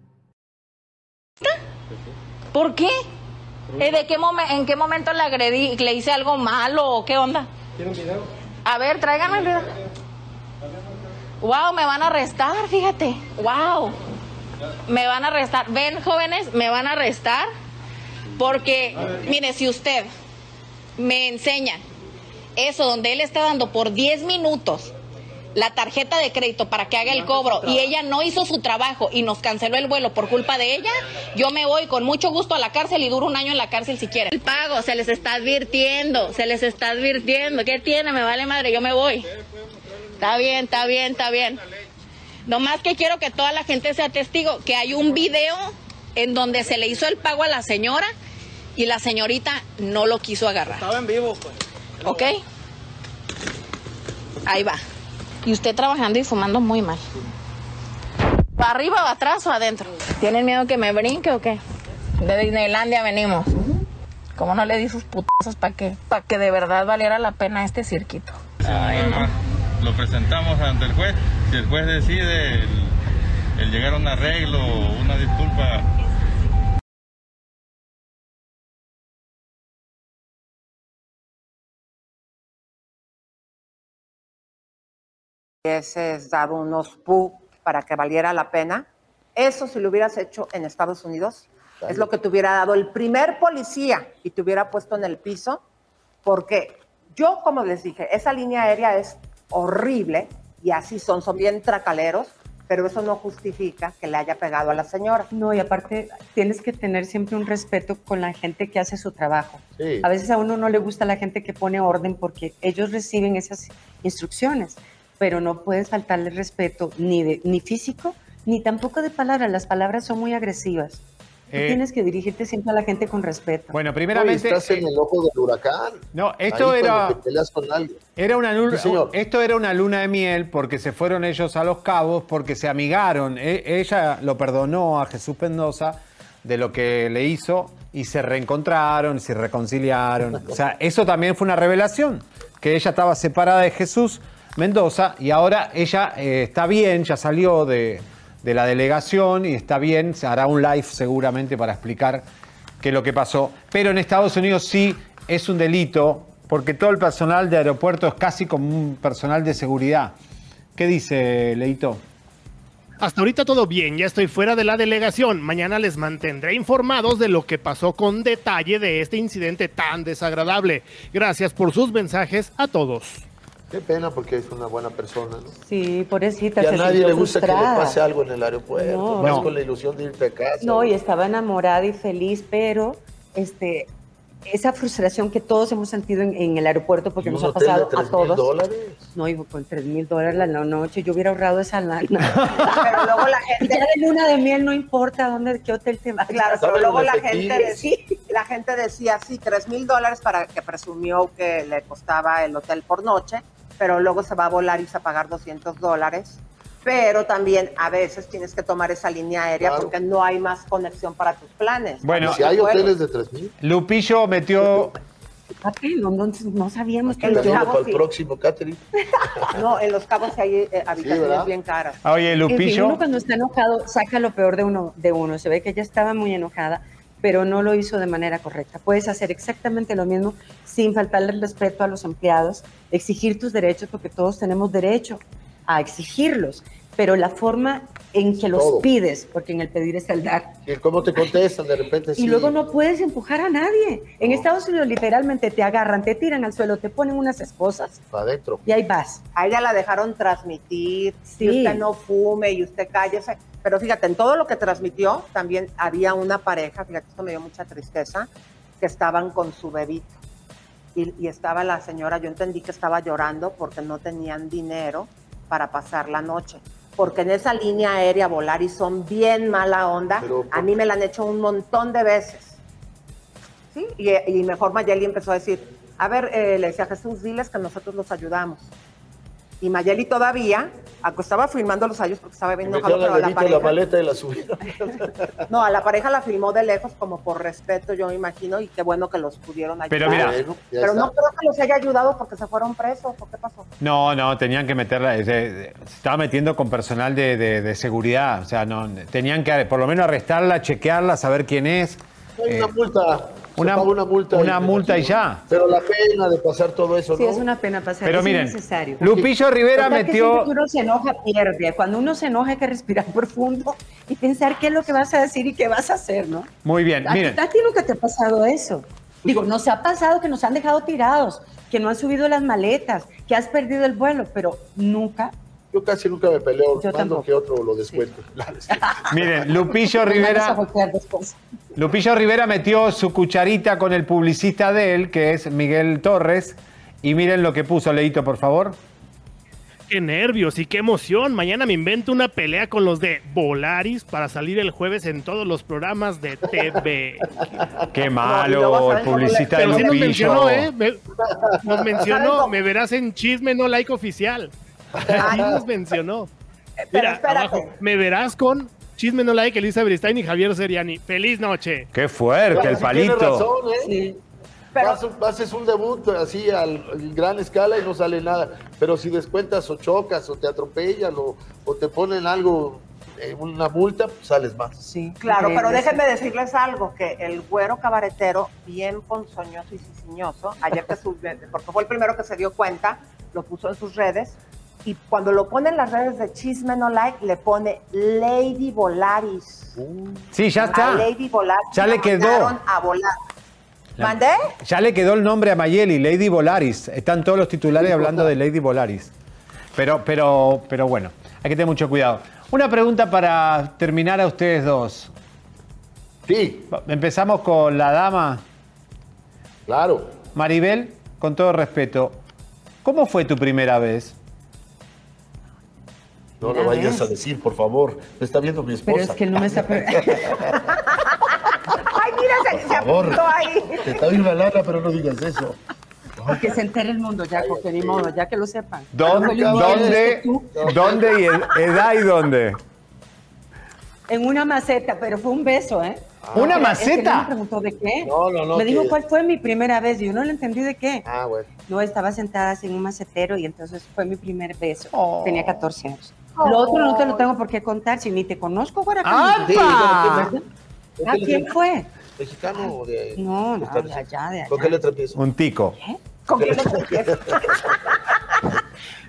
¿Por qué? ¿Eh, ¿De qué momen- ¿En qué momento le agredí? ¿Le hice algo malo o qué onda? ¿Quiere un video? A ver, tráigame el video. Wow, me van a arrestar, fíjate. Wow. Me van a arrestar. Ven, jóvenes, me van a arrestar porque, mire, si usted me enseña eso donde él está dando por 10 minutos la tarjeta de crédito para que haga el cobro y ella no hizo su trabajo y nos canceló el vuelo por culpa de ella, yo me voy con mucho gusto a la cárcel y duro un año en la cárcel si quieren. El pago se les está advirtiendo, se les está advirtiendo. ¿Qué tiene? Me vale madre, yo me voy. Está bien, está bien, está bien. Nomás que quiero que toda la gente sea testigo que hay un video en donde se le hizo el pago a la señora y la señorita no lo quiso agarrar. Estaba en vivo, pues. ¿Ok? Ahí va. Y usted trabajando y fumando muy mal. ¿Para arriba o atrás o adentro? ¿Tienen miedo que me brinque o qué? De Disneylandia venimos. ¿Cómo no le di sus putazos para que, para que de verdad valiera la pena este cirquito? Lo presentamos ante el juez. Si el juez decide el, el llegar a un arreglo o una disculpa, hubieses dado unos pu para que valiera la pena. Eso si lo hubieras hecho en Estados Unidos, es lo que te hubiera dado el primer policía y te hubiera puesto en el piso, porque yo, como les dije, esa línea aérea es horrible y así son, son bien tracaleros, pero eso no justifica que le haya pegado a la señora. No, y aparte tienes que tener siempre un respeto con la gente que hace su trabajo. Sí. A veces a uno no le gusta la gente que pone orden porque ellos reciben esas instrucciones, pero no puedes faltarle respeto ni, de, ni físico ni tampoco de palabras. Las palabras son muy agresivas. Tú Eh, tienes que dirigirte siempre a la gente con respeto. Bueno, Oye, primeramente. estás en el ojo del huracán. No, esto Ahí era. cuando te peleas con. Era una luna, Sí, señor. esto era una luna de miel porque se fueron ellos a los cabos, porque se amigaron. E- ella lo perdonó a Jesús Mendoza de lo que le hizo y se reencontraron, se reconciliaron. O sea, eso también fue una revelación, que ella estaba separada de Jesús Mendoza y ahora ella eh, está bien, ya salió de, de la delegación y está bien, se hará un live seguramente para explicar qué es lo que pasó. Pero en Estados Unidos sí es un delito, porque todo el personal de aeropuerto es casi como un personal de seguridad. ¿Qué dice Leito? Hasta ahorita todo bien, ya estoy fuera de la delegación. Mañana les mantendré informados de lo que pasó con detalle de este incidente tan desagradable. Gracias por sus mensajes a todos. Qué pena porque es una buena persona, ¿no? Sí, pobrecita. Y a se nadie le gusta que le pase algo en el aeropuerto. No. Vas No. con la ilusión de irte a casa. No, y estaba enamorada y feliz, pero este, esa frustración que todos hemos sentido en, en el aeropuerto porque ¿Y nos ha hotel de pasado a 3,000 todos. dólares? No, y con 3 mil dólares la noche, yo hubiera ahorrado esa lana. Pero luego la gente ya de luna de miel no importa dónde, qué hotel te vas. Claro, pero luego la gente, decía, la gente decía, sí, 3 mil dólares para que presumió que le costaba el hotel por noche, pero luego se va a volar y se va a pagar 200 dólares. Pero también a veces tienes que tomar esa línea aérea Claro. porque no hay más conexión para tus planes. Bueno, si hay Bueno. hoteles de 3000, Lupillo metió. No, no, no sabíamos que En los para Cabos, el sí. próximo catering. No, en los cabos hay eh, habitaciones bien caras. Oye, En fin, Lupillo. uno cuando está enojado saca lo peor de uno, de uno. Se ve que ella estaba muy enojada, pero no lo hizo de manera correcta. Puedes hacer exactamente lo mismo sin faltarle el respeto a los empleados, exigir tus derechos, porque todos tenemos derecho a exigirlos, pero la forma en que los Todo. pides, porque en el pedir está el dar. ¿Y cómo te contestan de repente? Y sí. luego no puedes empujar a nadie. En No. Estados Unidos literalmente te agarran, te tiran al suelo, te ponen unas esposas Para adentro. y ahí vas. A ella la dejaron transmitir, Sí. y usted no fume y usted cállese. Pero fíjate, en todo lo que transmitió también había una pareja, fíjate, esto me dio mucha tristeza, que estaban con su bebito. Y, y estaba la señora, yo entendí que estaba llorando porque no tenían dinero para pasar la noche. Porque en esa línea aérea volar y son bien mala onda, Pero- a mí me la han hecho un montón de veces. ¿Sí? Y, y mejor Mayeli empezó a decir, a ver, eh, le decía Jesús, diles que nosotros los ayudamos. Y Mayeli todavía estaba filmando los ayos porque estaba pero al a la en la pareja, maleta y la subieron. no, a la pareja la filmó de lejos como por respeto, yo me imagino, y qué bueno que los pudieron ayudar. Pero mira, Pero no creo que los haya ayudado porque se fueron presos, ¿o qué pasó? No, no, tenían que meterla. Se estaba metiendo con personal de, de- de seguridad. O sea, no, tenían que por lo menos arrestarla, chequearla, saber quién es. Hay Eh, una multa. Una- paga una multa. una multa y ya. Pero la pena de pasar todo eso, Sí, ¿no? es una pena pasar. Pero es miren, innecesario. Lupillo Rivera que metió. que uno se enoja, pierde. Cuando uno se enoja hay que respirar profundo y pensar qué es lo que vas a decir y qué vas a hacer, ¿no? Muy bien, ¿A, miren. a ti nunca te ha pasado eso? Digo, nos ha pasado que nos han dejado tirados, que no han subido las maletas, que has perdido el vuelo, pero nunca. Yo casi nunca me peleo. Yo mando tampoco. que otro lo descuento. Miren, Lupillo Rivera. Lupillo Rivera metió su cucharita con el publicista de él, que es Miguel Torres. Y miren lo que puso, Leito, por favor. Qué nervios y qué emoción. Mañana me invento una pelea con los de Volaris para salir el jueves en todos los programas de TV. Qué malo ¿saben el publicista de Pero sí nos Lupillo. mencionó, ¿eh? Me- nos mencionó, me verás en chisme no like oficial. Ahí nos mencionó. Pero Mira, espérate. abajo, me verás con chisme no like Elisa Beristain y Javier Seriani. Feliz noche. Qué fuerte el Sí tiene palito. razón, ¿eh? Sí. Pero- Vas- haces un debut así al, al gran escala y no sale nada. Pero si descuentas o chocas o te atropellan o, o te ponen algo, eh, una multa, pues sales más. Sí, Claro, pero déjenme decirles algo, que el güero cabaretero, bien ponzoñoso y ciciñoso, ayer que subió, porque fue el primero que se dio cuenta, lo puso en sus redes, y cuando lo pone en las redes de Chisme No Like, le pone Lady Volaris. Sí, ya A está. Lady Volaris. Ya le quedó. mandaron a volar. La- ¿Mandé? Ya le quedó el nombre a Mayeli, Lady Volaris. Están todos los titulares hablando de Lady Volaris. Pero, pero, pero bueno, hay que tener mucho cuidado. Una pregunta para terminar a ustedes dos. Sí, Empezamos con la dama. claro. Maribel, con todo respeto, ¿cómo fue tu primera vez? No lo vayas a decir, por favor. Me está viendo mi esposa. Pero es que él no me está. Ay, mira, se, se favor. apuntó ahí. Te está viendo la lana, pero no digas eso. que se entere el mundo ya, porque ni modo, ya que lo sepan. ¿Dónde, dónde, y ed- edad y dónde? En una maceta, pero fue un beso, ¿eh? ¿Una es que no maceta? me preguntó de qué. No, no, no, Me dijo que- cuál fue mi primera vez y yo no le entendí de qué. Ah, bueno. No, estaba sentada así en un macetero y entonces fue mi primer beso. Oh. Tenía 14 años. Lo otro no te lo tengo por qué contar, si ni te conozco, Guaracán. ¡Apa! Sí, ¿Verdad? ¿Con ¿A qué quién letra- fue? ¿Mexicano o de.? No, no, de allá, de allá. ¿Con qué letra empieza? Un tico. ¿Con quién le empieza?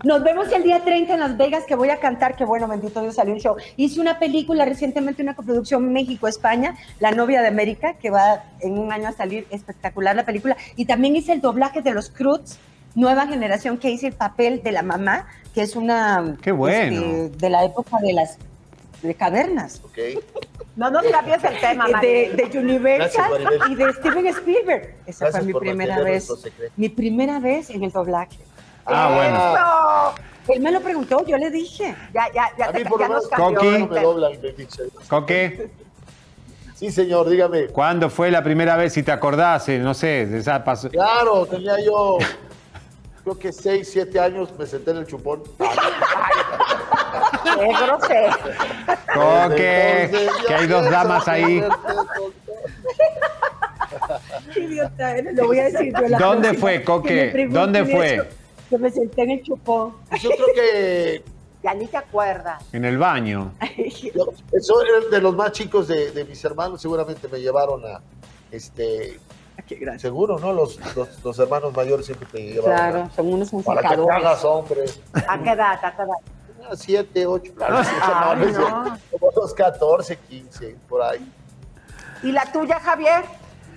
Nos vemos el día 30 en Las Vegas, que voy a cantar, que bueno, bendito Dios, salió un show. Hice una película recientemente, una coproducción México-España, La novia de América, que va en un año a salir espectacular la película. Y también hice el doblaje de los Cruz nueva generación que hice el papel de la mamá, que es una Qué bueno. este, de la época de las de cavernas. No nos cambies el tema, de, Maribel. de Universal Gracias, y de Steven Spielberg. Esa Gracias fue mi por primera vez. Mi primera vez en el doblaje. Ah, Él me lo preguntó, yo le dije. Ya, ya, ya, A mí te- por ya lo nos menos cambió. Coqui. no me doblan, me dice. Coque. Sí, señor, dígame. ¿Cuándo fue la primera vez, si te acordás? eh, No sé, de esa pasó. Claro, tenía yo, creo que 6, 7 años, me senté en el chupón. Qué grosero. Coque, Entonces, que hay dos damas ahí. Idiota, lo voy a decir yo la ¿Dónde fue, que Coque? ¿Dónde fue? Que me senté en el chupón. Yo creo que Ya ni te acuerdas. En el baño. yo- eso era de los más chicos de, de mis hermanos, seguramente me llevaron a, este, seguro, ¿no? Los, los, los hermanos mayores siempre te llevaron Claro, a- son unos para que te musicadores. hagas hombre. ¿A qué edad? ¿A qué edad? Tenía 7, 8, claro, Ay, hermanos, no. como los 14, 15, por ahí. ¿Y la tuya, Javier?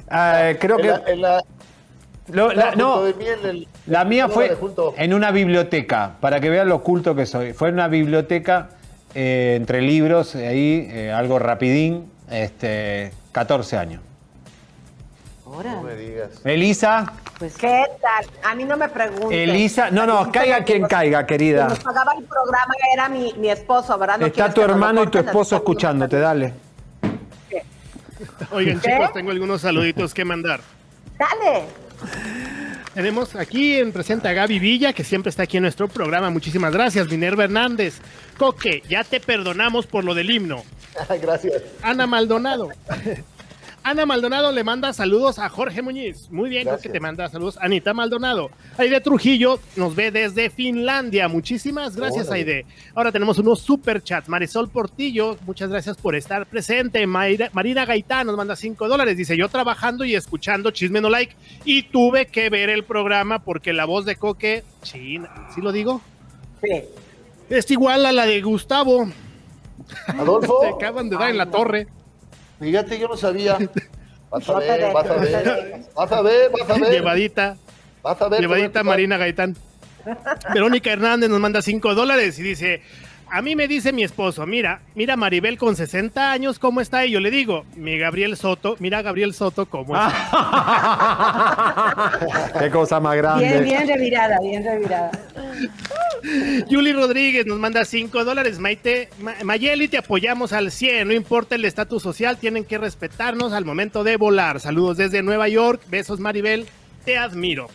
Ah, creo En que. la- en la- Lo- la- no, junto de mí en el- la mía fue en una biblioteca, para que vean lo oculto que soy. Fue en una biblioteca eh, entre libros, ahí, eh, algo rapidín, este, 14 años. No me digas. Elisa, ¿Qué tal? A mí no me preguntes. Elisa, no, no, caiga quien caiga, Quien querida. nos pagaba el programa era mi, mi esposo, ¿verdad? ¿No Está tu hermano y tu esposo escuchándote, dale. Oigan, ¿Qué? chicos, tengo algunos saluditos que mandar. Dale. Tenemos aquí en presente a Gaby Villa, que siempre está aquí en nuestro programa. Muchísimas gracias. Minerva Hernández. Coque, ya te perdonamos por lo del himno. Gracias. Ana Maldonado. Ana Maldonado le manda saludos a Jorge Muñiz. Muy bien, Gracias. Coque te manda saludos. Anita Maldonado. Aide Trujillo nos ve desde Finlandia. Muchísimas gracias, Órale. Aide. Ahora tenemos unos super chats. Marisol Portillo, muchas gracias por estar presente. Mayra- Marina Gaitán nos manda 5 dólares. Dice, yo trabajando y escuchando Chisme No Like y tuve que ver el programa porque la voz de Coque, chin, ¿sí lo digo? Sí. Es igual a la de Gustavo. Adolfo. Te acaban de dar en la torre. Fíjate, yo no sabía. Vas a ver, vas a ver. Vas a ver, vas a ver. Llevadita. Vas a ver. Llevadita Marina Gaitán. Verónica Hernández nos manda 5 dólares y dice, a mí me dice mi esposo, mira, mira Maribel con 60 años, ¿cómo está? Y yo le digo, mi Gabriel Soto, mira Gabriel Soto, ¿cómo está? Qué cosa más grande. Bien, bien revirada, bien revirada. Yuli Rodríguez nos manda 5 dólares. Maite, Ma- Mayeli, te apoyamos al 100. No importa el estatus social, tienen que respetarnos al momento de volar. Saludos desde Nueva York. Besos, Maribel. Te admiro.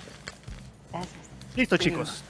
Listo, chicos.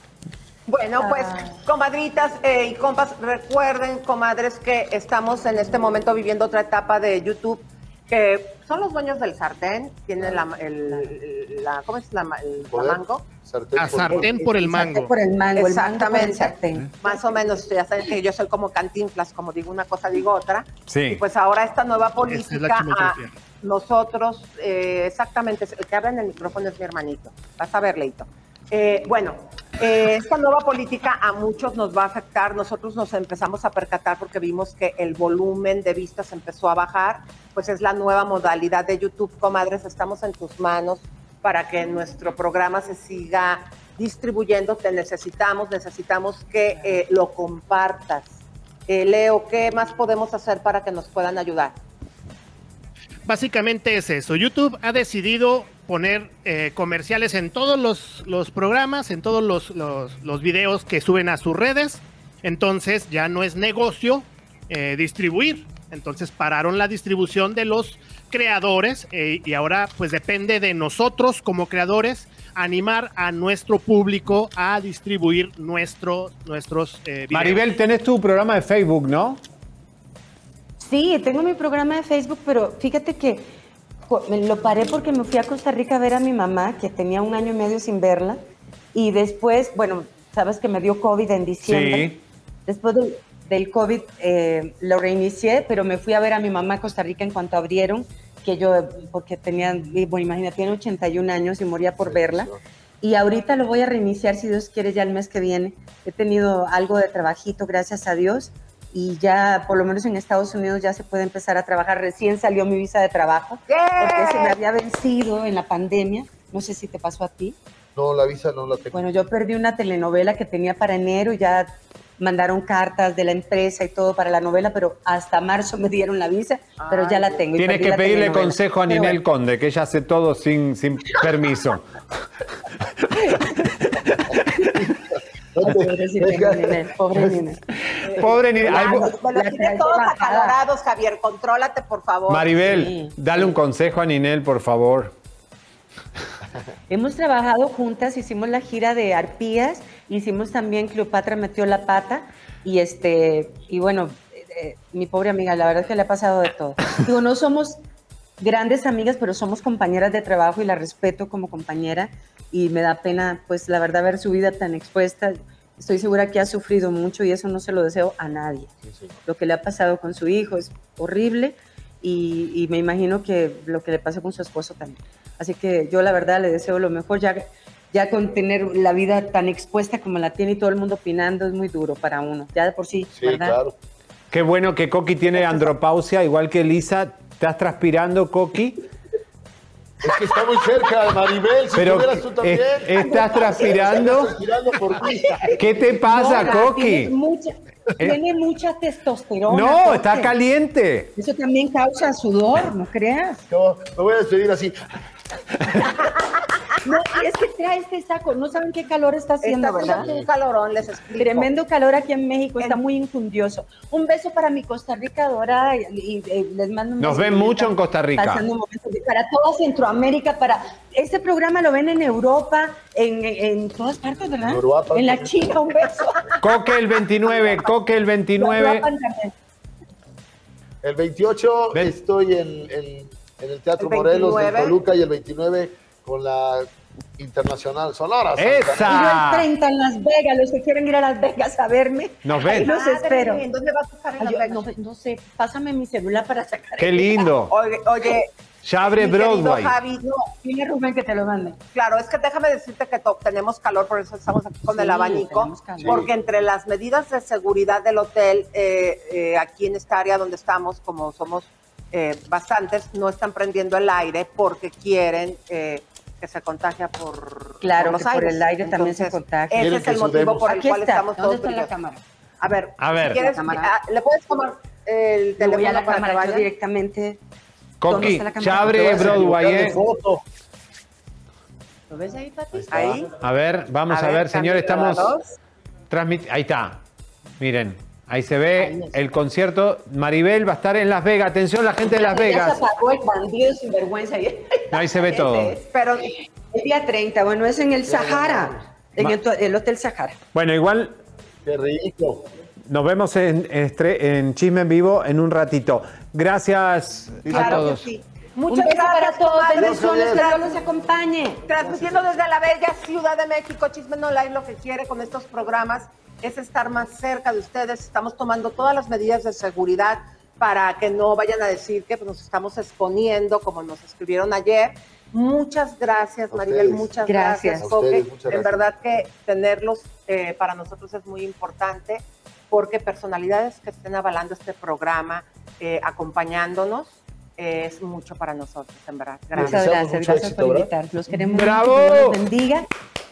Bueno, pues, comadritas eh, y compas, recuerden, comadres, que estamos en este momento viviendo otra etapa de YouTube, que son los dueños del sartén, tienen la, el, la ¿cómo es la, ma- el mango? Sartén A por- sartén por el mango. Por el mango, el mango por el Exactamente. sartén. Más o menos, ya saben que yo soy como cantinflas, como digo una cosa, digo otra. Sí. Y pues ahora esta nueva es política, a nosotros, eh, exactamente, el que habla en el micrófono es mi hermanito. Vas a ver, Leito. Eh, bueno, eh, esta nueva política a muchos nos va a afectar. Nosotros nos empezamos a percatar porque vimos que el volumen de vistas empezó a bajar. Pues es la nueva modalidad de YouTube. Comadres, estamos en tus manos para que nuestro programa se siga distribuyendo. Te necesitamos, necesitamos que eh, lo compartas. Leo, ¿qué más podemos hacer para que nos puedan ayudar? Básicamente es eso. YouTube ha decidido poner eh, comerciales en todos los, los programas, en todos los, los, los videos que suben a sus redes. Entonces ya no es negocio eh, distribuir. Entonces pararon la distribución de los creadores eh, y ahora pues depende de nosotros como creadores animar a nuestro público a distribuir nuestro, nuestros eh, videos. Maribel, tenés tu programa de Facebook, ¿no? Sí, tengo mi programa de Facebook, pero fíjate que lo paré porque me fui a Costa Rica a ver a mi mamá, que tenía un año y medio sin verla. Y después, bueno, sabes que me dio COVID en diciembre. Sí. Después del, del COVID eh, lo reinicié, pero me fui a ver a mi mamá a Costa Rica en cuanto abrieron, que yo, porque tenía, bueno, imagínate, tiene 81 años y moría por verla. Y ahorita lo voy a reiniciar, si Dios quiere, ya el mes que viene. He tenido algo de trabajito, gracias a Dios. Y ya, por lo menos en Estados Unidos, ya se puede empezar a trabajar. Recién salió mi visa de trabajo, porque se me había vencido en la pandemia. No sé si te pasó a ti. No, la visa no la tengo. Bueno, yo perdí una telenovela que tenía para enero, ya mandaron cartas de la empresa y todo para la novela, pero hasta marzo me dieron la visa, pero ya la tengo. Tienes que pedirle consejo a Pero Ninel bueno, Conde, que ella hace todo sin, sin permiso. pobrecita pobre Ninel. Pobre me tiene todos acalorados, Javier. Contrólate, por favor. Maribel, dale un consejo a Ninel, por favor. Hemos trabajado juntas, hicimos la gira de Arpías, hicimos también Cleopatra metió la pata y este y bueno, eh, eh, mi pobre amiga, la verdad es que le ha pasado de todo. Digo, no somos grandes amigas, pero somos compañeras de trabajo y la respeto como compañera y me da pena, pues la verdad, ver su vida tan expuesta. Estoy segura que ha sufrido mucho y eso no se lo deseo a nadie. Lo que le ha pasado con su hijo es horrible y, y me imagino que lo que le pasó con su esposo también. Así que yo la verdad le deseo lo mejor, ya, ya con tener la vida tan expuesta como la tiene y todo el mundo opinando es muy duro para uno, ya de por sí, ¿verdad? Qué bueno que Coqui tiene andropausia, igual que Lisa. ¿Estás transpirando, Coqui? Es que está muy cerca, Maribel. Si Pero, tú también. ¿estás transpirando? ¿Qué te pasa, No, Coqui? Tiene mucha, Eh. tiene mucha testosterona. No, Coqui. está caliente. Eso también causa sudor, ¿no creas? No, me voy a despedir así. No, y es que trae este saco. No saben qué calor está haciendo, Está haciendo ¿verdad? un calorón, les explico. Tremendo calor aquí en México, está muy injundioso. Un beso para mi Costa Rica dorada y, y- y les mando un Nos ven mucho en Costa Rica. Pasando un para toda Centroamérica, para este programa lo ven en Europa, en, en todas partes, ¿verdad? Europa. En la China, un beso. Coque el 29, Coque el 29. Europa también. El 28 estoy en, en- en el Teatro El Morelos de 29. Toluca y el 29 con la Internacional Sonora. Santa ¡Esa! Y el 30 en Las Vegas, los que quieren ir a Las Vegas a verme. Nos ven. ahí los Madre espero. mía, ¿en dónde vas a estar en Ay, Las Vegas? no, no sé, pásame mi celular para sacar. Qué lindo. Oye, oye, Ya abre mi querido Broadway. Javi, no, Dile Rubén que te lo mande. Claro, es que déjame decirte que tenemos calor, por eso estamos aquí con Sí, el abanico, tenemos calor. porque entre las medidas de seguridad del hotel, eh, eh, aquí en esta área donde estamos, como somos eh, bastantes, no están prendiendo el aire porque quieren eh, que se contagia por, Claro, por los que por aires. el aire también se Entonces, contagia. Ese es el que motivo sudemos. por el Aquí cual está. estamos ¿Dónde todos está la cámara? A ver, A ver. si quieres, ah, ¿le puedes tomar el teléfono voy a la para que cámara yo vaya? directamente. ¿Dónde Coqui, ya abre a Broadway, ¿eh? foto. ¿Lo ves ahí, Pati? Ahí. A ver, vamos a, ver, señores, cambio estamos a transmitiendo. Ahí está. Miren, ahí se ve el concierto. Maribel va a estar en Las Vegas. Atención, la gente de Las Ya Vegas. se apagó el bandido sin vergüenza. Ahí se ve todo. Pero El día 30, bueno, es en el Sahara, en el, el Hotel Sahara. Bueno, igual Qué rico. nos vemos en, Chisme en Vivo en un ratito. Gracias a Claro que todos. sí. Un Muchas gracias para todos, bendiciones, que. Dios los acompañe. Transmitiendo desde la bella Ciudad de México, Chisme No Live lo que quiere con estos programas es estar más cerca de ustedes. Estamos tomando todas las medidas de seguridad para que no vayan a decir que pues, nos estamos exponiendo, como nos escribieron ayer. Muchas gracias, Maribel, muchas Gracias. gracias, ustedes, muchas En gracias. verdad que tenerlos eh, para nosotros es muy importante porque personalidades que estén avalando este programa, eh, acompañándonos, eh, es mucho para nosotros, en verdad. Gracias. Muchas gracias, mucho gracias éxito, por ¿verdad? invitar. Los queremos ¡Bravo! mucho, que Dios los bendiga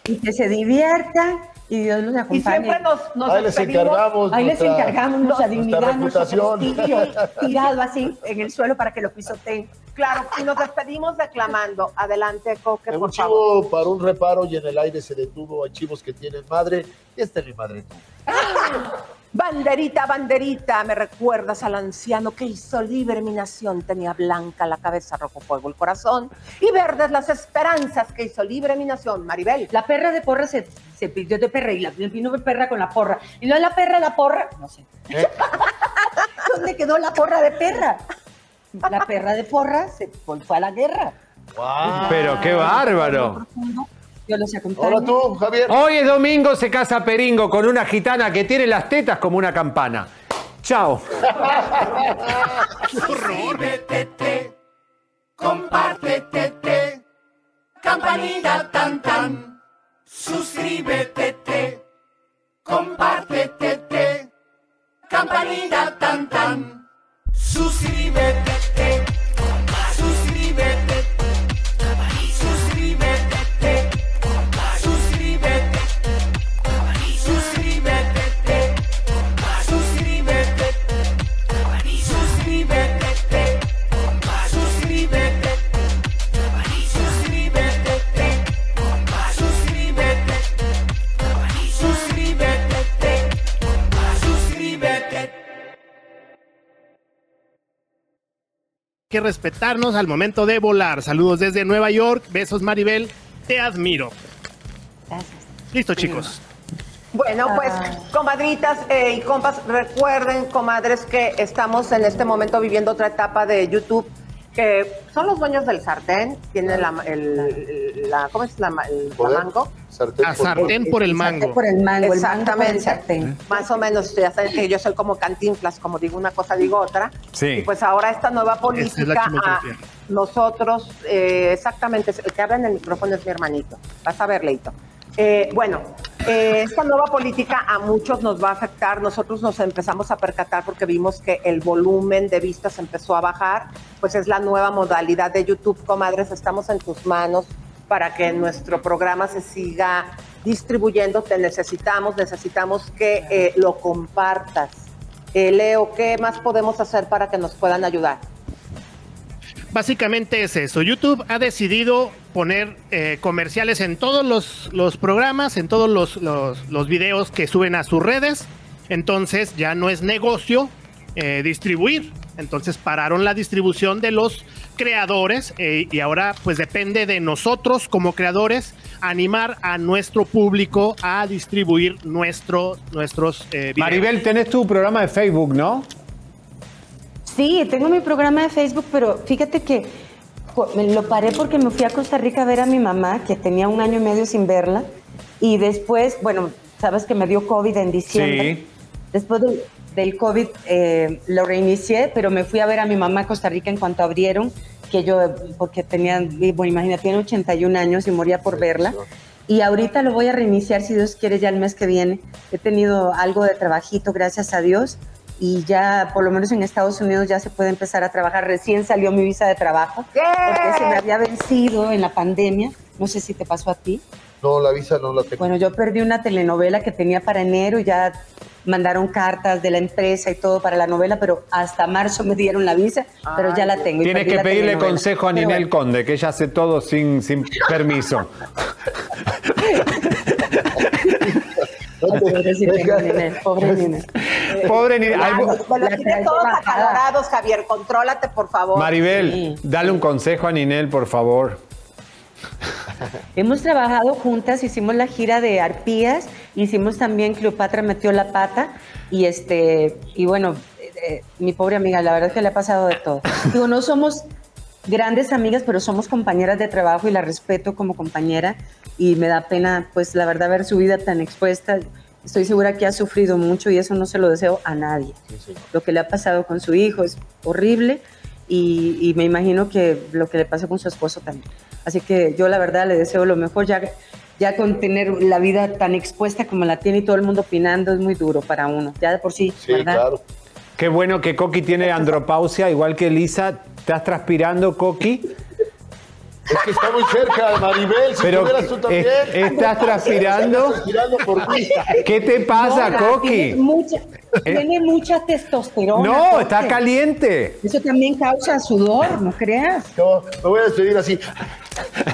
y que se diviertan y Dios los Y acompañe. siempre nos, nos Ahí les encargamos. Ahí les nuestra- encargamos nuestra dignidad, nuestro reputación. prestigio, tirado así en el suelo para que lo pisoteen. Claro, y nos despedimos declamando. Adelante, Coque, En por un favor. chivo para un reparo y en el aire se detuvo. Hay chivos que tienen madre. Y esta es mi madre tú. Banderita, banderita, me recuerdas al anciano que hizo libre mi nación. Tenía blanca la cabeza, rojo fuego el corazón y verdes las esperanzas que hizo libre mi nación. Maribel. La perra de porra se, se pidió de perra y la vino de perra con la porra. Y no la perra, la porra, no sé. ¿Eh? ¿Dónde quedó la porra de perra? La perra de porra se fue a la guerra. Pero qué bárbaro. Dios los acompañe. Ahora tú, Javier. Hoy es domingo, se casa Peringo con una gitana que tiene las tetas como una campana. Chao. Suscríbete, compártete, campanita tan tan. Suscríbete, que respetarnos al momento de volar. Saludos desde Nueva York. Besos, Maribel. Te admiro. Gracias. Listo, chicos. Bueno, pues, comadritas eh, y compas, recuerden, comadres, que estamos en este momento viviendo otra etapa de YouTube, que son los dueños del sartén, tienen la, el, la- ¿cómo es la, el Poder. mango? Sartén A por- sartén por el mango. Por el mango, el mango por el Exactamente. sartén. Más o menos, ya saben que yo soy como cantinflas, como digo una cosa, digo otra. Sí. Y pues ahora esta nueva es política, a chimotropía. nosotros, eh, exactamente, el que habla en el micrófono es mi hermanito. Vas a ver, Leito. Eh, bueno, eh, esta nueva política a muchos nos va a afectar. Nosotros nos empezamos a percatar porque vimos que el volumen de vistas empezó a bajar. Pues es la nueva modalidad de YouTube, comadres. Estamos en tus manos para que nuestro programa se siga distribuyendo. Te necesitamos, necesitamos que eh, lo compartas. Eh, Leo, ¿qué más podemos hacer para que nos puedan ayudar? Básicamente es eso. YouTube ha decidido poner eh, comerciales en todos los, los programas, en todos los, los, los videos que suben a sus redes. Entonces ya no es negocio eh, distribuir. Entonces pararon la distribución de los creadores eh, y ahora pues depende de nosotros como creadores animar a nuestro público a distribuir nuestro, nuestros eh, videos. Maribel, tenés tu programa de Facebook, ¿no? Sí, tengo mi programa de Facebook, pero fíjate que lo paré porque me fui a Costa Rica a ver a mi mamá, que tenía un año y medio sin verla. Y después, bueno, sabes que me dio COVID en diciembre. Sí. Después del, del COVID eh, lo reinicié, pero me fui a ver a mi mamá a Costa Rica en cuanto abrieron, que yo, porque tenía, bueno, imagínate, tiene 81 años y moría por verla. Y ahorita lo voy a reiniciar, si Dios quiere, ya el mes que viene. He tenido algo de trabajito, gracias a Dios. Y ya, por lo menos en Estados Unidos, ya se puede empezar a trabajar. Recién salió mi visa de trabajo, porque se me había vencido en la pandemia. No sé si te pasó a ti. No, la visa no la tengo. Bueno, yo perdí una telenovela que tenía para enero, ya mandaron cartas de la empresa y todo para la novela, pero hasta marzo me dieron la visa, pero ya la tengo. Tienes perdí que pedirle consejo a Ninel bueno, Conde, que ella hace todo sin, sin permiso. pobrecita Ninel, pobre Ninel. Pobre Ninel. Todos acalorados, Javier. Contrólate, por favor. Maribel, dale un consejo a Ninel, por favor. Hemos trabajado juntas, hicimos la gira de arpías, hicimos también Cleopatra metió la pata y este y bueno, eh, eh, mi pobre amiga, la verdad es que le ha pasado de todo. Digo, no somos grandes amigas, pero somos compañeras de trabajo y la respeto como compañera y me da pena, pues la verdad, ver su vida tan expuesta. Estoy segura que ha sufrido mucho y eso no se lo deseo a nadie. Lo que le ha pasado con su hijo es horrible y, y me imagino que lo que le pasa con su esposo también. Así que yo la verdad le deseo lo mejor, ya, ya con tener la vida tan expuesta como la tiene y todo el mundo opinando es muy duro para uno, ya de por sí, Sí, ¿verdad? claro. Qué bueno que Coqui tiene andropausia, igual que Elisa. ¿Estás transpirando, Coqui? Es que está muy cerca, Maribel. Si Pero, tú también. eh, ¿estás transpirando? Estás transpirando por mí. ¿Qué te pasa, No, Coqui? Tiene mucha, tiene mucha testosterona. No, Coqui. está caliente. Eso también causa sudor, no creas. No, me voy a despedir así.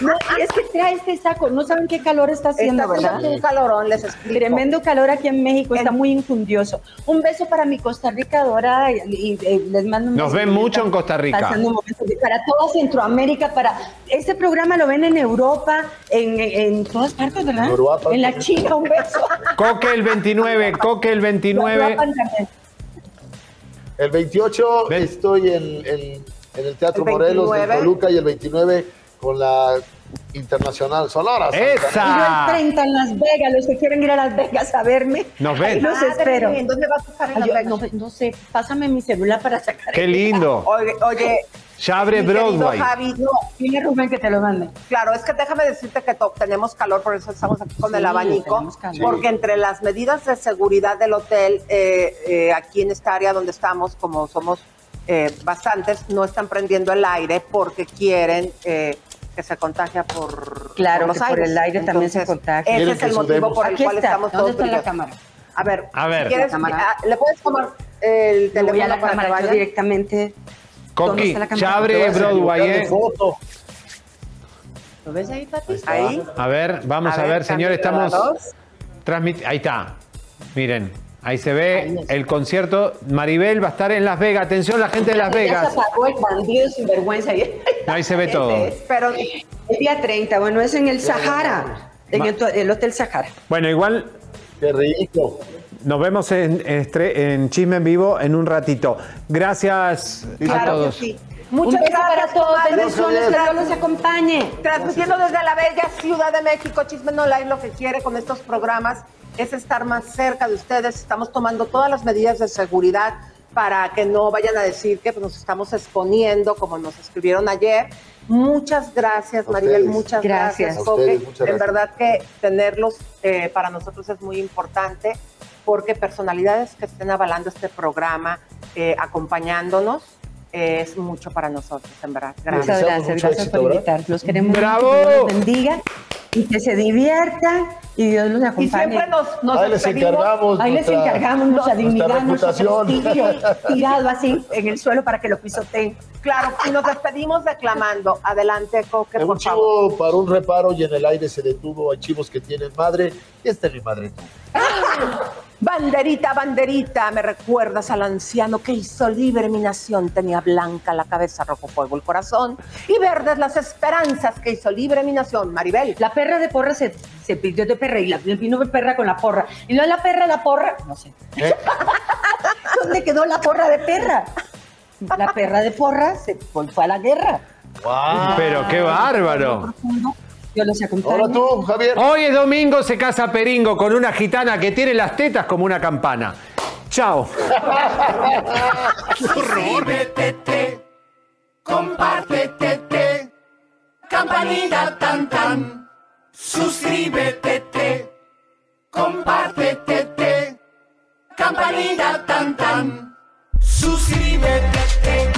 No, es que trae este saco, no saben qué calor está haciendo, Está ¿verdad? haciendo un calorón, les explico. Tremendo calor aquí en México, está muy infundioso. Un beso para mi Costa Rica dorada y, y- y les mando un Nos ven mucho en Costa Rica. Para toda Centroamérica, para este programa lo ven en Europa, en, en todas partes, ¿verdad? En Europa. En la China, un beso. Coque el 29, Coque el 29. Europa también. El 28 Ven. estoy en, en- en el Teatro El Morelos de 29. Toluca y el 29 con la Internacional Sonora. Santa. Y yo el ¡Esa! 30 en Las Vegas, los que quieren ir a Las Vegas a verme. Nos ven. ahí Los Madre, espero. ¿En dónde vas a estar en Ay, Las yo Vegas? no, no sé, pásame mi celular para sacar. Qué lindo. Oye, oye, Ya abre Broadway. Javi, no, Dile Rubén que te lo mande. Claro, es que déjame decirte que tenemos calor, por eso estamos aquí con el abanico, tenemos calor. porque entre las medidas de seguridad del hotel, eh, eh, aquí en esta área donde estamos, como somos eh, bastantes, no están prendiendo el aire porque quieren eh, que se contagia por, Claro, por los que por aires. el aire también se Entonces, contagia. Ese es que el motivo sudemos. por el Aquí cual está. estamos ¿Dónde todos está la cámara? A ver, A ver. si ¿quieres, ah, ¿le puedes tomar el teléfono voy a la para que cámara, yo vaya? directamente. ¿Dónde Coqui, está la cámara? ya Te abre vas a Broadway, ¿eh? foto. ¿Lo ves ahí, papi? Ahí. A ver, vamos a, A ver, ver, señor, cambio estamos transmitiendo. Ahí está. Miren, ahí se ve el concierto. Maribel va a estar en Las Vegas. Atención, la gente de Las Ya Vegas. se apagó el bandido sin vergüenza. Ahí se ve todo. Pero el día 30, bueno, es en el Sahara, en el, el Hotel Sahara. Bueno, igual. Qué rico. Nos vemos en, Chisme en Vivo en un ratito. Gracias a Claro que todos. sí. Muchas gracias para todos, bendiciones, que Dios los acompañe. Transmitiendo desde la bella Ciudad de México, Chisme No Live lo que quiere con estos programas es estar más cerca de ustedes. Estamos tomando todas las medidas de seguridad para que no vayan a decir que pues, nos estamos exponiendo, como nos escribieron ayer. Muchas gracias, A Maribel, ustedes. muchas Gracias. gracias, ustedes, muchas En verdad que tenerlos eh, para nosotros es muy importante porque personalidades que estén avalando este programa, eh, acompañándonos, eh, es mucho para nosotros, en verdad. Gracias. Muchas gracias, gracias por invitarnos. Los queremos mucho, ¡Bravo! que Dios los bendiga y que se diviertan y Dios los Y acompañe. siempre nos, nos Ahí les encargamos. Ahí les nuestra- encargamos nuestra dignidad, nuestro reputación. prestigio, tirado así en el suelo para que lo pisoteen. Claro, y nos despedimos declamando. Adelante, Coque, un por favor. chivo para un reparo y en el aire se detuvo. Hay chivos que tienen madre. Y esta es mi madre. Banderita, banderita, me recuerdas al anciano que hizo libre mi nación. Tenía blanca la cabeza, rojo fuego el corazón y verdes las esperanzas que hizo libre mi nación. Maribel. La perra de porra se, se pidió de perra y la vino de perra con la porra. Y no la perra, la porra, no sé. ¿Eh? ¿Dónde quedó la porra de perra? La perra de porra se fue a la guerra. ¡Wow! Pero qué bárbaro. Dios los acompañe. Ahora tú, Javier. Hoy es domingo, se casa Peringo con una gitana que tiene las tetas como una campana. Chao. Suscríbete, compártete, campanita tan tan. Suscríbete, compártete, campanita tan tan. Suscríbete, suscríbete,